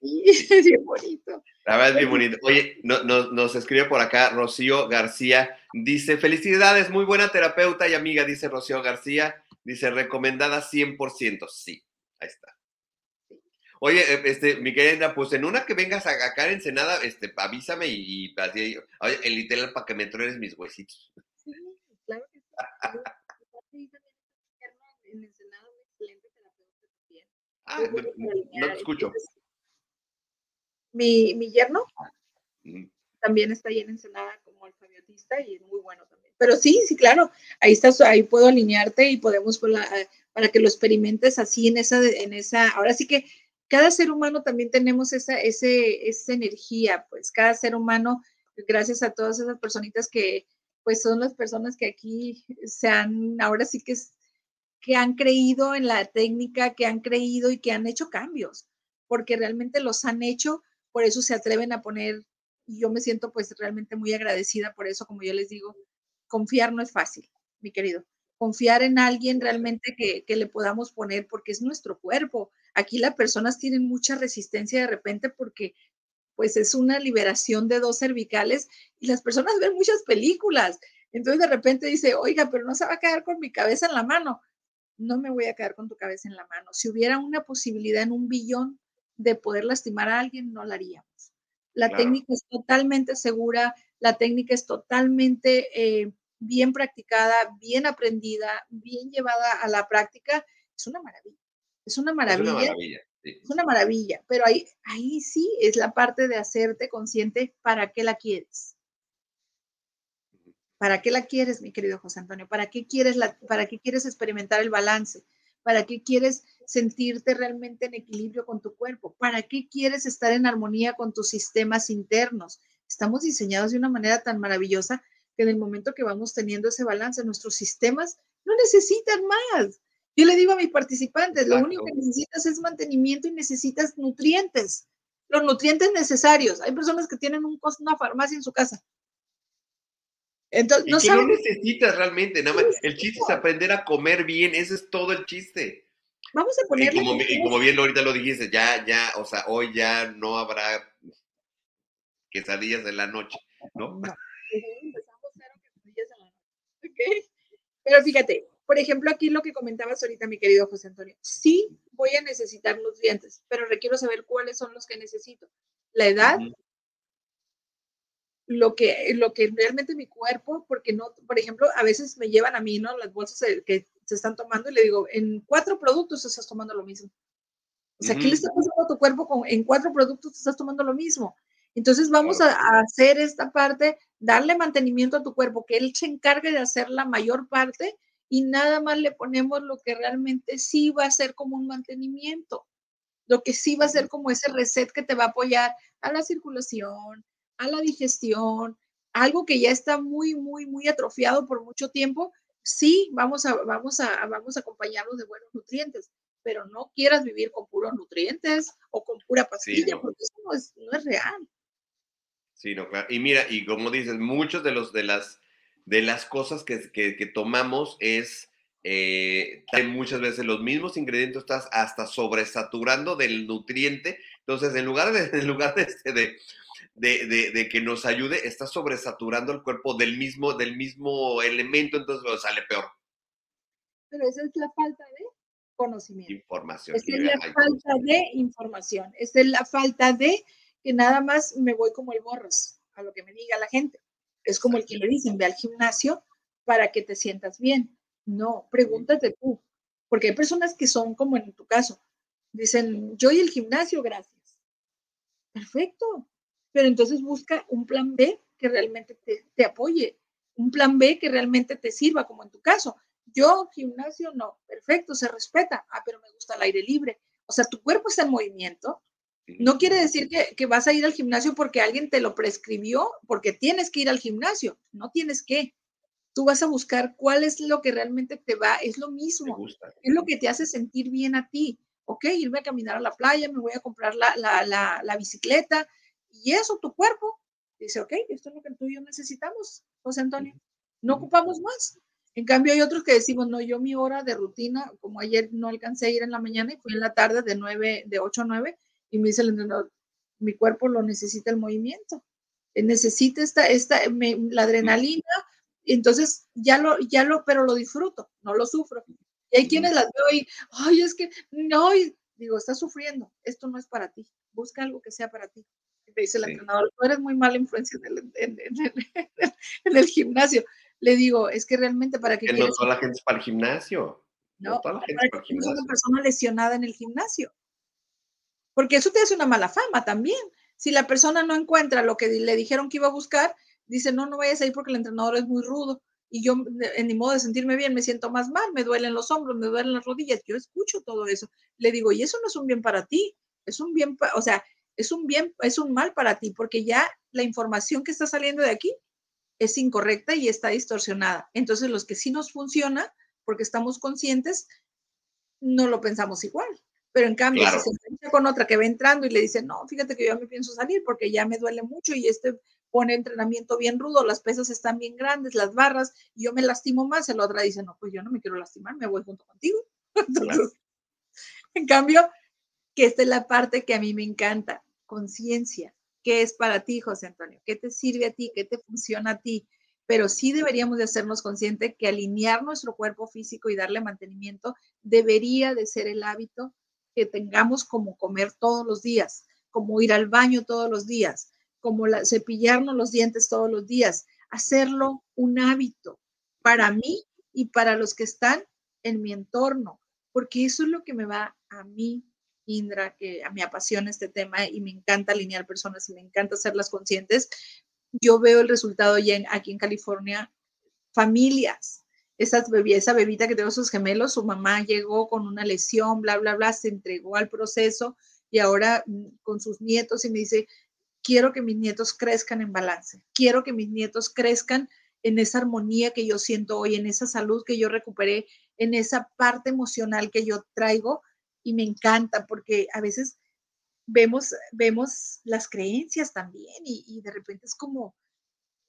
sí. es bien bonito. La verdad es bien bonito. Oye, nos escribe por acá Rocío García, dice, felicidades, muy buena terapeuta y amiga, dice Rocío García, dice, recomendada 100%, sí, ahí está. Oye, eh, este, mi querida, pues en una que vengas acá en Ensenada, este, avísame y, y así, oye, el literal para que me truenes mis huesitos. Sí, claro que sí. en Ensenada, un excelente terapeuta también. Ah, no, te escucho. Mi, mi yerno también está ahí en Ensenada como alfabetista y es muy bueno también. Pero sí, sí, claro, ahí estás, ahí puedo alinearte y podemos, pues, para que lo experimentes así en esa, en esa, ahora sí que cada ser humano también tenemos esa, ese, esa energía, pues cada ser humano, gracias a todas esas personitas que pues son las personas que aquí se han, ahora sí que, que han creído en la técnica, que han creído y que han hecho cambios, porque realmente los han hecho, por eso se atreven a poner, y yo me siento pues realmente muy agradecida por eso, como yo les digo, confiar no es fácil, mi querido confiar en alguien realmente que, que, le podamos poner porque es nuestro cuerpo. Aquí las personas tienen mucha resistencia de repente porque pues es una liberación de dos cervicales y las personas ven muchas películas. Entonces de repente dice, oiga, pero no se va a quedar con mi cabeza en la mano. No me voy a quedar con tu cabeza en la mano. Si hubiera una posibilidad en un billón de poder lastimar a alguien, no la haríamos. La técnica es totalmente segura, la técnica es totalmente eh, bien practicada, bien aprendida, bien llevada a la práctica, es una maravilla. Es una maravilla. Es una maravilla. Es una maravilla, pero ahí, ahí sí es la parte de hacerte consciente para qué la quieres. ¿Para qué la quieres, mi querido José Antonio? ¿Para qué quieres, la, para qué quieres experimentar el balance? ¿Para qué quieres sentirte realmente en equilibrio con tu cuerpo? ¿Para qué quieres estar en armonía con tus sistemas internos? Estamos diseñados de una manera tan maravillosa que en el momento que vamos teniendo ese balance, nuestros sistemas no necesitan más. Yo le digo a mis participantes, lo único que necesitas es mantenimiento y necesitas nutrientes, los nutrientes necesarios. Hay personas que tienen un, una farmacia en su casa. Entonces, no, que no necesitas realmente, nada más. El chiste es aprender a comer bien, ese es todo el chiste. Vamos a ponerle. Y como, y como bien ahorita lo dijiste, ya, ya, o sea, hoy ya no habrá quesadillas en la noche, ¿no? no. Pero fíjate, por ejemplo, aquí lo que comentabas ahorita, mi querido José Antonio, sí voy a necesitar nutrientes, pero requiero saber cuáles son los que necesito. La edad, lo, que, lo que realmente mi cuerpo, porque no, por ejemplo, a veces me llevan a mí, ¿no? Las bolsas que se están tomando y le digo, en cuatro productos estás tomando lo mismo. O sea, ¿qué le está pasando a tu cuerpo con, en cuatro productos estás tomando lo mismo? Entonces vamos a, hacer esta parte, darle mantenimiento a tu cuerpo, que él se encargue de hacer la mayor parte y nada más le ponemos lo que realmente sí va a ser como un mantenimiento, lo que sí va a ser como ese reset que te va a apoyar a la circulación, a la digestión, algo que ya está muy, muy, muy atrofiado por mucho tiempo, sí, vamos a, vamos a, vamos a acompañarlo de buenos nutrientes, pero no quieras vivir con puros nutrientes o con pura pastilla, porque eso no es, no es real. Sí, no, claro. Y mira, y como dices, muchos de los de las de las cosas que, tomamos es eh, muchas veces los mismos ingredientes, estás hasta sobresaturando del nutriente. Entonces, en lugar de, en lugar de, este, de, de, que nos ayude, estás sobresaturando el cuerpo del mismo, del mismo elemento, entonces sale peor. Pero esa es la falta de conocimiento. Información. Esa es la falta de información. Esa es la falta de que nada más me voy como el borras a lo que me diga la gente. Es como el que le dicen, ve al gimnasio para que te sientas bien. No, pregúntate tú, porque hay personas que son como en tu caso, dicen, yo y el gimnasio, gracias. Perfecto, pero entonces busca un plan B que realmente te, apoye, un plan B que realmente te sirva, como en tu caso. Yo, gimnasio, no, perfecto, se respeta, ah, pero me gusta el aire libre. O sea, tu cuerpo está en movimiento, no quiere decir que, vas a ir al gimnasio porque alguien te lo prescribió, porque tienes que ir al gimnasio. No tienes que. Tú vas a buscar cuál es lo que realmente te va, es lo mismo. Es lo que te hace sentir bien a ti. Ok, irme a caminar a la playa, me voy a comprar la, la, bicicleta y eso, tu cuerpo dice, ok, esto es lo que tú y yo necesitamos, José Antonio. No ocupamos más. En cambio, hay otros que decimos, no, yo mi hora de rutina, como ayer no alcancé a ir en la mañana y fui en la tarde de 9, de 8 a 9, y me dice el entrenador, mi cuerpo lo necesita el movimiento, eh, necesita esta, esta, la adrenalina, entonces ya lo, ya lo, pero lo disfruto, no lo sufro. Y hay quienes las veo y, ay, es que, no, digo, estás sufriendo, esto no es para ti, busca algo que sea para ti. Y me dice el entrenador, tú eres muy mala influencia en el, gimnasio. Le digo, es que realmente para que... no toda la gente es para el gimnasio. No, toda la gente es para el gimnasio. una persona lesionada en el gimnasio porque eso te hace una mala fama también. Si la persona no encuentra lo que le dijeron que iba a buscar, dice, no, no vayas a ir porque el entrenador es muy rudo y yo en mi modo de sentirme bien me siento más mal, me duelen los hombros, me duelen las rodillas, yo escucho todo eso. Le digo, y eso no es un bien para ti, es un bien, o sea, es un bien, es un mal para ti, porque ya la información que está saliendo de aquí es incorrecta y está distorsionada. Entonces, los que sí nos funciona, porque estamos conscientes, no lo pensamos igual. Pero en cambio, si se encuentra con otra que va entrando y le dice, no, fíjate que yo me pienso salir porque ya me duele mucho y este pone entrenamiento bien rudo, las pesas están bien grandes, las barras, y yo me lastimo más, el otra dice, no, pues yo no me quiero lastimar, me voy junto contigo. en cambio, que esta es la parte que a mí me encanta, conciencia. ¿Qué es para ti, José Antonio? ¿Qué te sirve a ti? ¿Qué te funciona a ti? Pero sí deberíamos de hacernos conscientes que alinear nuestro cuerpo físico y darle mantenimiento debería de ser el hábito tengamos como comer todos los días, como ir al baño todos los días, como cepillarnos los dientes todos los días, hacerlo un hábito para mí y para los que están en mi entorno, porque eso es lo que me va a mí, Indra, que a mí apasiona este tema y me encanta alinear personas y me encanta hacerlas conscientes. Yo veo el resultado ya aquí en California, familias esa, esa bebita que tengo sus gemelos, su mamá llegó con una lesión, bla, bla, bla, se entregó al proceso y ahora mm, con sus nietos y me dice, quiero que mis nietos crezcan en balance, quiero que mis nietos crezcan en esa armonía que yo siento hoy, en esa salud que yo recuperé, en esa parte emocional que yo traigo y me encanta porque a veces vemos, vemos las creencias también y de repente es como,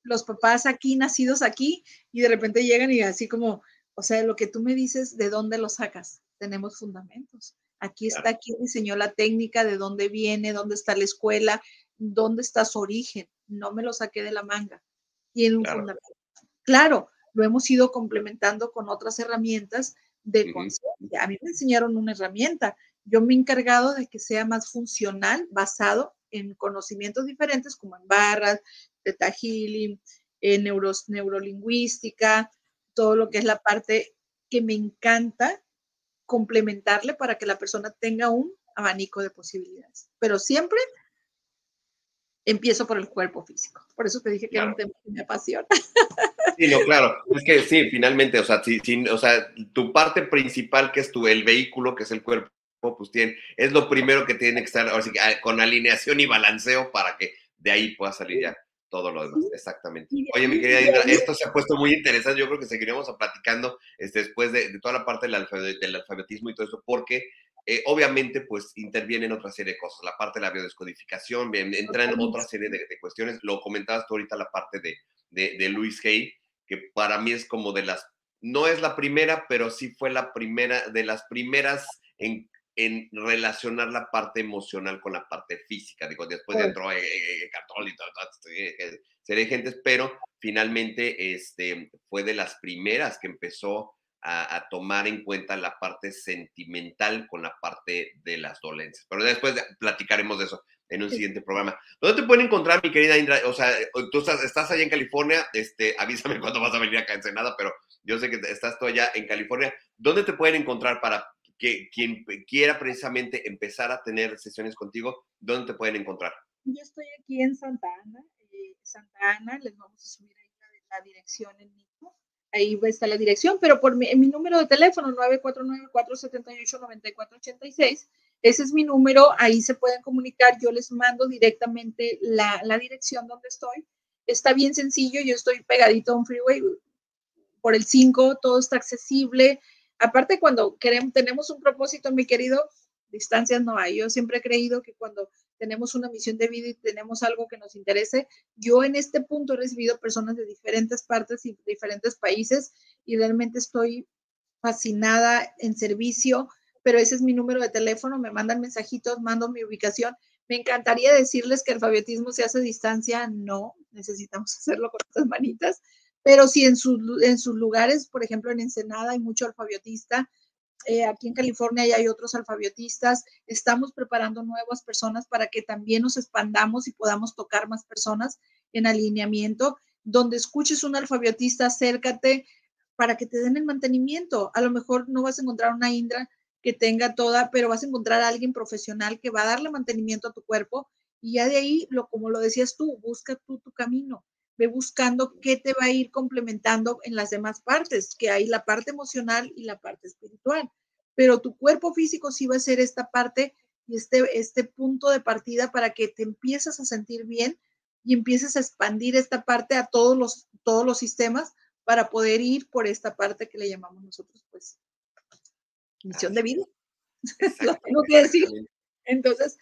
los papás aquí, nacidos aquí, y de repente llegan y así como, o sea, lo que tú me dices, ¿de dónde lo sacas? Tenemos fundamentos. Aquí está, aquí diseñó la técnica, de dónde viene, dónde está la escuela, dónde está su origen. No me lo saqué de la manga. Tiene un fundamento. Claro, lo hemos ido complementando con otras herramientas de conciencia. A mí me enseñaron una herramienta. Yo me he encargado de que sea más funcional, basado en conocimientos diferentes, como en barras, Teta Healing, eh, neurolingüística, todo lo que es la parte que me encanta complementarle para que la persona tenga un abanico de posibilidades. Pero siempre empiezo por el cuerpo físico. Por eso te dije que era un tema que me apasiona. Sí, no, claro. Es que sí, finalmente, o sea, o sea, tu parte principal, que es tu, el vehículo, que es el cuerpo, pues tiene, es lo primero que tiene que estar así, con alineación y balanceo para que de ahí pueda salir ya todo lo demás, exactamente. Oye, mi querida Indra, esto se ha puesto muy interesante, yo creo que seguiremos platicando este, después de, toda la parte del, del, alfabetismo y todo eso, porque eh, obviamente pues interviene en otra serie de cosas, la parte de la biodescodificación, entra en otra serie de, cuestiones, lo comentabas tú ahorita la parte de, de, Luis Hay, que para mí es como de las no es la primera, pero sí fue la primera, de las primeras en, relacionar la parte emocional con la parte física. Digo, después entró eh, eh, católico, serie de gentes, pero finalmente este, fue de las primeras que empezó a, tomar en cuenta la parte sentimental con la parte de las dolencias. Pero después platicaremos de eso en un siguiente programa. ¿Dónde te pueden encontrar, mi querida Indra? O sea, tú estás, estás allá en California, este, avísame cuándo vas a venir acá a Ensenada, pero yo sé que estás tú allá en California. ¿Dónde te pueden encontrar para que quien quiera precisamente empezar a tener sesiones contigo, dónde te pueden encontrar? Yo estoy aquí en Santa Ana, eh, Santa Ana, les vamos a subir ahí la, dirección en mismo. Ahí estar la dirección, pero por mi, mi número de teléfono, 949-478-9486, ese es mi número, ahí se pueden comunicar, yo les mando directamente la, la dirección donde estoy. Está bien sencillo, yo estoy pegadito a un freeway, por el 5, todo está accesible. Aparte, cuando queremos, tenemos un propósito, mi querido, distancias no hay. Yo siempre he creído que cuando tenemos una misión de vida y tenemos algo que nos interese, yo en este punto he recibido personas de diferentes partes y diferentes países y realmente estoy fascinada en servicio, pero ese es mi número de teléfono, me mandan mensajitos, mando mi ubicación. Me encantaría decirles que el alfabetismo se hace a distancia, no, necesitamos hacerlo con estas manitas, pero si en, en sus lugares, por ejemplo, en Ensenada hay mucho alfabetista, eh, aquí en California ya hay otros alfabetistas, estamos preparando nuevas personas para que también nos expandamos y podamos tocar más personas en alineamiento. Donde escuches un alfabetista, acércate para que te den el mantenimiento. A lo mejor no vas a encontrar una Indra que tenga toda, pero vas a encontrar a alguien profesional que va a darle mantenimiento a tu cuerpo y ya de ahí, lo, como lo decías tú, busca tú tu camino ve buscando qué te va a ir complementando en las demás partes, que hay la parte emocional y la parte espiritual. Pero tu cuerpo físico sí va a ser esta parte y este, este punto de partida para que te empieces a sentir bien y empieces a expandir esta parte a todos los, todos los sistemas para poder ir por esta parte que le llamamos nosotros, pues, misión de vida. Lo tengo que decir. Entonces,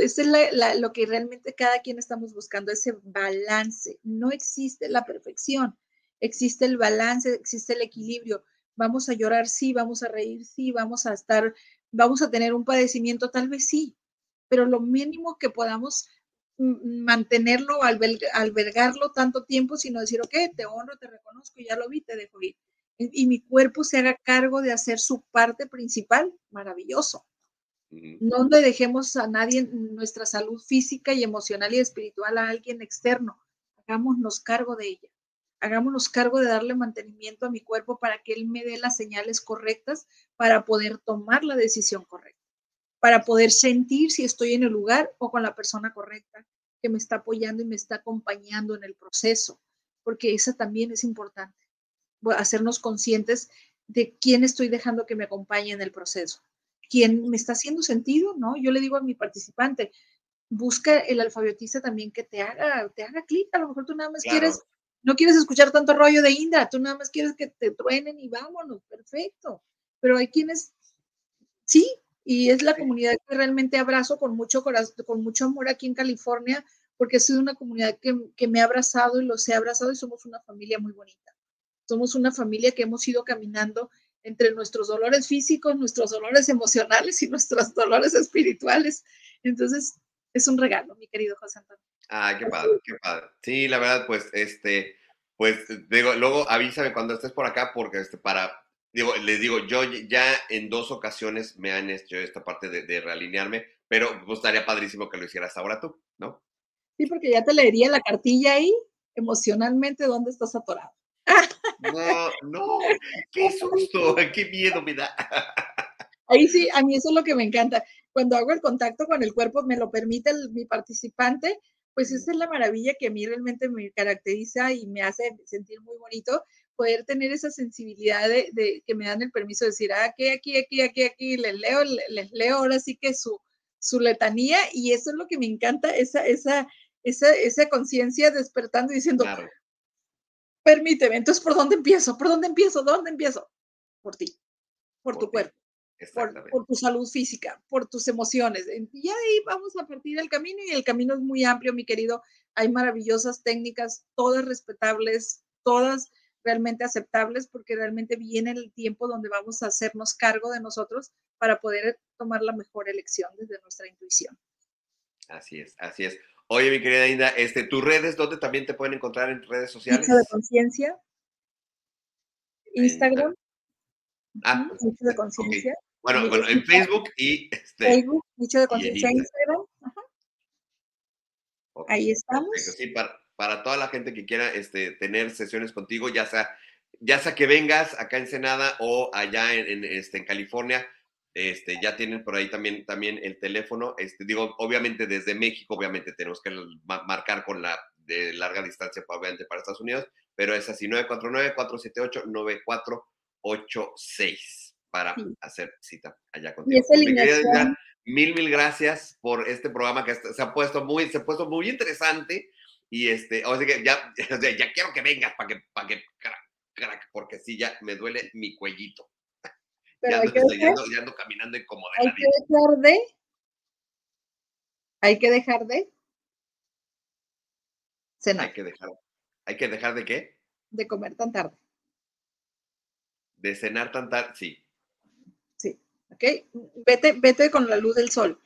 eso es lo que realmente cada quien estamos buscando, ese balance. No existe la perfección, existe el balance, existe el equilibrio. Vamos a llorar, sí, vamos a reír, sí, vamos a estar, vamos a tener un padecimiento, tal vez sí, pero lo mínimo que podamos mantenerlo, albergarlo tanto tiempo, sino decir, ok, te honro, te reconozco, ya lo vi, te dejo ir. Y mi cuerpo se haga cargo de hacer su parte principal, maravilloso. No le dejemos a nadie nuestra salud física y emocional y espiritual a alguien externo. Hagámonos cargo de ella. Hagámonos cargo de darle mantenimiento a mi cuerpo para que él me dé las señales correctas para poder tomar la decisión correcta, para poder sentir si estoy en el lugar o con la persona correcta que me está apoyando y me está acompañando en el proceso, porque esa también es importante, hacernos conscientes de quién estoy dejando que me acompañe en el proceso quien me está haciendo sentido, ¿no? Yo le digo a mi participante, busca el alfabetista también que te haga, te haga clic, a lo mejor tú nada más quieres, no quieres escuchar tanto rollo de Indra, tú nada más quieres que te truenen y vámonos, perfecto. Pero hay quienes, sí, y es la comunidad que realmente abrazo con mucho corazón, con mucho amor aquí en California, porque ha sido una comunidad que, que me ha abrazado y los he abrazado y somos una familia muy bonita. Somos una familia que hemos ido caminando entre nuestros dolores físicos, nuestros dolores emocionales y nuestros dolores espirituales. Entonces, es un regalo, mi querido José Antonio. Ah, qué padre, qué padre. Sí, la verdad, pues, este, pues, digo, luego avísame cuando estés por acá, porque este, para, digo, les digo, yo ya en dos ocasiones me han hecho esta parte de, de realinearme, pero pues estaría padrísimo que lo hicieras ahora tú, ¿no? Sí, porque ya te leería la cartilla ahí, emocionalmente, dónde estás atorado. No, no, qué susto, qué miedo me da. Ahí sí, a mí eso es lo que me encanta. Cuando hago el contacto con el cuerpo, me lo permite mi participante, pues esa es la maravilla que a mí realmente me caracteriza y me hace sentir muy bonito poder tener esa sensibilidad de, que me dan el permiso de decir, ah, aquí, aquí, aquí, aquí, aquí, les leo, les leo ahora sí que su, su letanía y eso es lo que me encanta, esa, esa, esa, esa conciencia despertando y diciendo, permíteme, entonces, ¿por dónde empiezo? ¿Por dónde empiezo? ¿Dónde empiezo? Por ti, por, tu cuerpo, por, tu salud física, por tus emociones. Y ahí vamos a partir del camino y el camino es muy amplio, mi querido. Hay maravillosas técnicas, todas respetables, todas realmente aceptables porque realmente viene el tiempo donde vamos a hacernos cargo de nosotros para poder tomar la mejor elección desde nuestra intuición. Así es, así es. Oye, mi querida Inda, este, tus redes, ¿dónde también te pueden encontrar en redes sociales? Nicho de conciencia. Instagram. Ah, Nicho de conciencia. Bueno, bueno, en Facebook y este, Facebook, Nicho de conciencia, Instagram. Ahí estamos. Sí, para, para, toda la gente que quiera este, tener sesiones contigo, ya sea, ya sea que vengas acá en Senada o allá en, en, este, en California, este, ya tienen por ahí también, también el teléfono. Este, digo, obviamente desde México, obviamente tenemos que marcar con la de larga distancia, obviamente para Estados Unidos, pero es así, 949-478-9486 para hacer cita allá contigo. Y esa mil, mil gracias por este programa que se ha puesto muy, se ha puesto muy interesante y este, o sea que ya, ya quiero que vengas para que, para que, crack, porque sí, ya me duele mi cuellito. Pero ya, hay que ando, ya ando caminando hay que dejar de, hay que dejar de cenar. Hay que dejar, hay que dejar de qué? De comer tan tarde. De cenar tan tarde, sí. Sí, ok. Vete, vete con la luz del sol.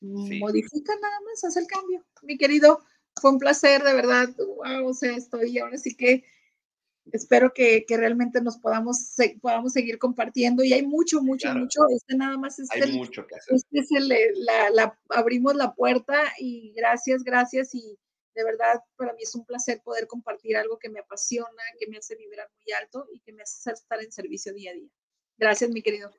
Sí. Modifica nada más, haz el cambio. Mi querido, fue un placer, de verdad. Wow, o sea, estoy ahora sí que espero que, que realmente nos podamos, se, podamos seguir compartiendo y hay mucho, mucho, Claro. mucho. Este nada más es Hay el, mucho que hacer. este es el, eh, la, la- abrimos la puerta y gracias, gracias y de verdad para mí es un placer poder compartir algo que me apasiona, que me hace vibrar muy alto y que me hace estar en servicio día a día. Gracias, mi querido.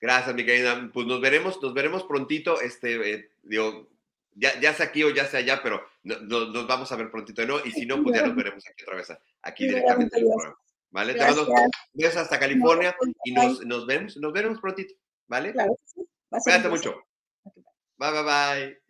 Gracias, mi querida. Pues nos veremos, nos veremos prontito. Este, eh, digo, ya, ya sea aquí o ya sea allá, pero no- no- nos vamos a ver prontito, ¿no? Y si no, pues ya nos veremos aquí otra vez, aquí directamente en el programa. ¿Vale? Te mando besos hasta California y nos, nos vemos, nos veremos prontito, ¿vale? Claro que sí. Un Cuídate mucho. Bye. Bye, bye, bye.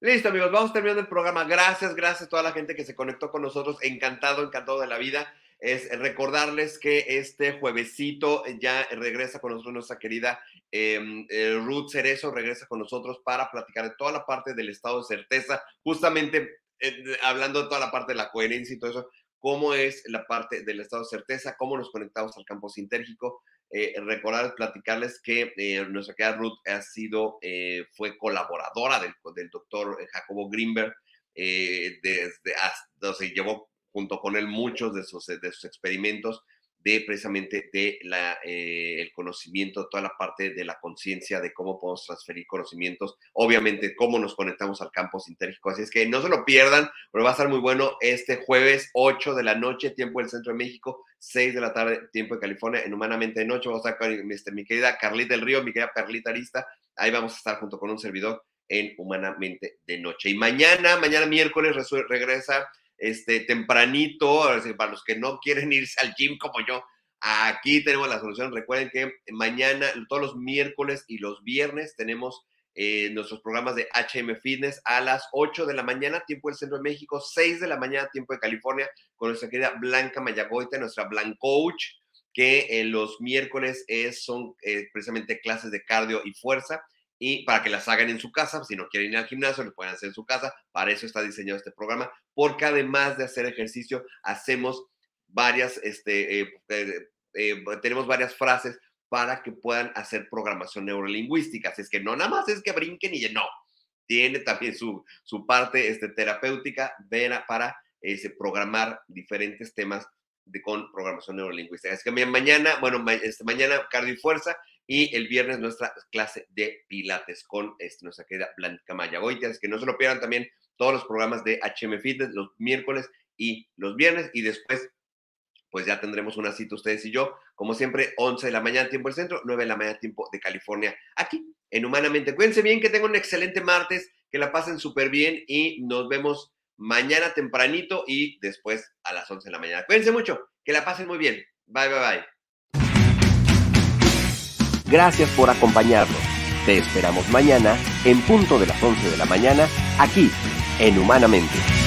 Listo, amigos, vamos terminando el programa. Gracias, gracias a toda la gente que se conectó con nosotros. Encantado, encantado de la vida. Es recordarles que este juevesito ya regresa con nosotros nuestra querida eh, eh, Ruth Cerezo, regresa con nosotros para platicar de toda la parte del estado de certeza, justamente eh, hablando de toda la parte de la coherencia y todo eso, cómo es la parte del estado de certeza, cómo nos conectamos al campo sintérgico, eh, recordar, platicarles que eh, nuestra querida Ruth ha sido, eh, fue colaboradora del, del doctor Jacobo Greenberg, eh, desde, hasta, o sea, llevó junto con él muchos de sus, de sus experimentos de precisamente de la, eh, el conocimiento, toda la parte de la conciencia, de cómo podemos transferir conocimientos, obviamente cómo nos conectamos al campo sintérgico. Así es que no se lo pierdan, pero va a estar muy bueno este jueves 8 de la noche, tiempo del Centro de México, 6 de la tarde, tiempo de California, en Humanamente de Noche. Vamos a estar con este, mi querida Carlita del Río, mi querida Perlita Arista. Ahí vamos a estar junto con un servidor en Humanamente de Noche. Y mañana, mañana miércoles, regresa este, tempranito, para los que no quieren irse al gym como yo, aquí tenemos la solución. Recuerden que mañana, todos los miércoles y los viernes tenemos eh, nuestros programas de HM Fitness a las 8 de la mañana, tiempo del Centro de México, 6 de la mañana, tiempo de California, con nuestra querida Blanca Mayagoita, nuestra Blanc Coach, que eh, los miércoles es, son eh, precisamente clases de cardio y fuerza y para que las hagan en su casa, si no quieren ir al gimnasio, lo pueden hacer en su casa, para eso está diseñado este programa, porque además de hacer ejercicio, hacemos varias, este, eh, eh, eh, tenemos varias frases para que puedan hacer programación neurolingüística, así es que no nada más es que brinquen y no, tiene también su, su parte este, terapéutica para programar diferentes temas de, con programación neurolingüística. Es que mañana, bueno, ma este, mañana cardio y fuerza, y el viernes nuestra clase de pilates con este, nuestra querida Blanca Mayagoitia. Es que no se lo pierdan también todos los programas de HM Fitness los miércoles y los viernes. Y después, pues ya tendremos una cita ustedes y yo. Como siempre, 11 de la mañana, tiempo del centro, 9 de la mañana, tiempo de California, aquí en Humanamente. Cuídense bien, que tengan un excelente martes, que la pasen súper bien y nos vemos mañana tempranito y después a las 11 de la mañana. Cuídense mucho, que la pasen muy bien. Bye, bye, bye. Gracias por acompañarnos. Te esperamos mañana en punto de las 11 de la mañana aquí en Humanamente.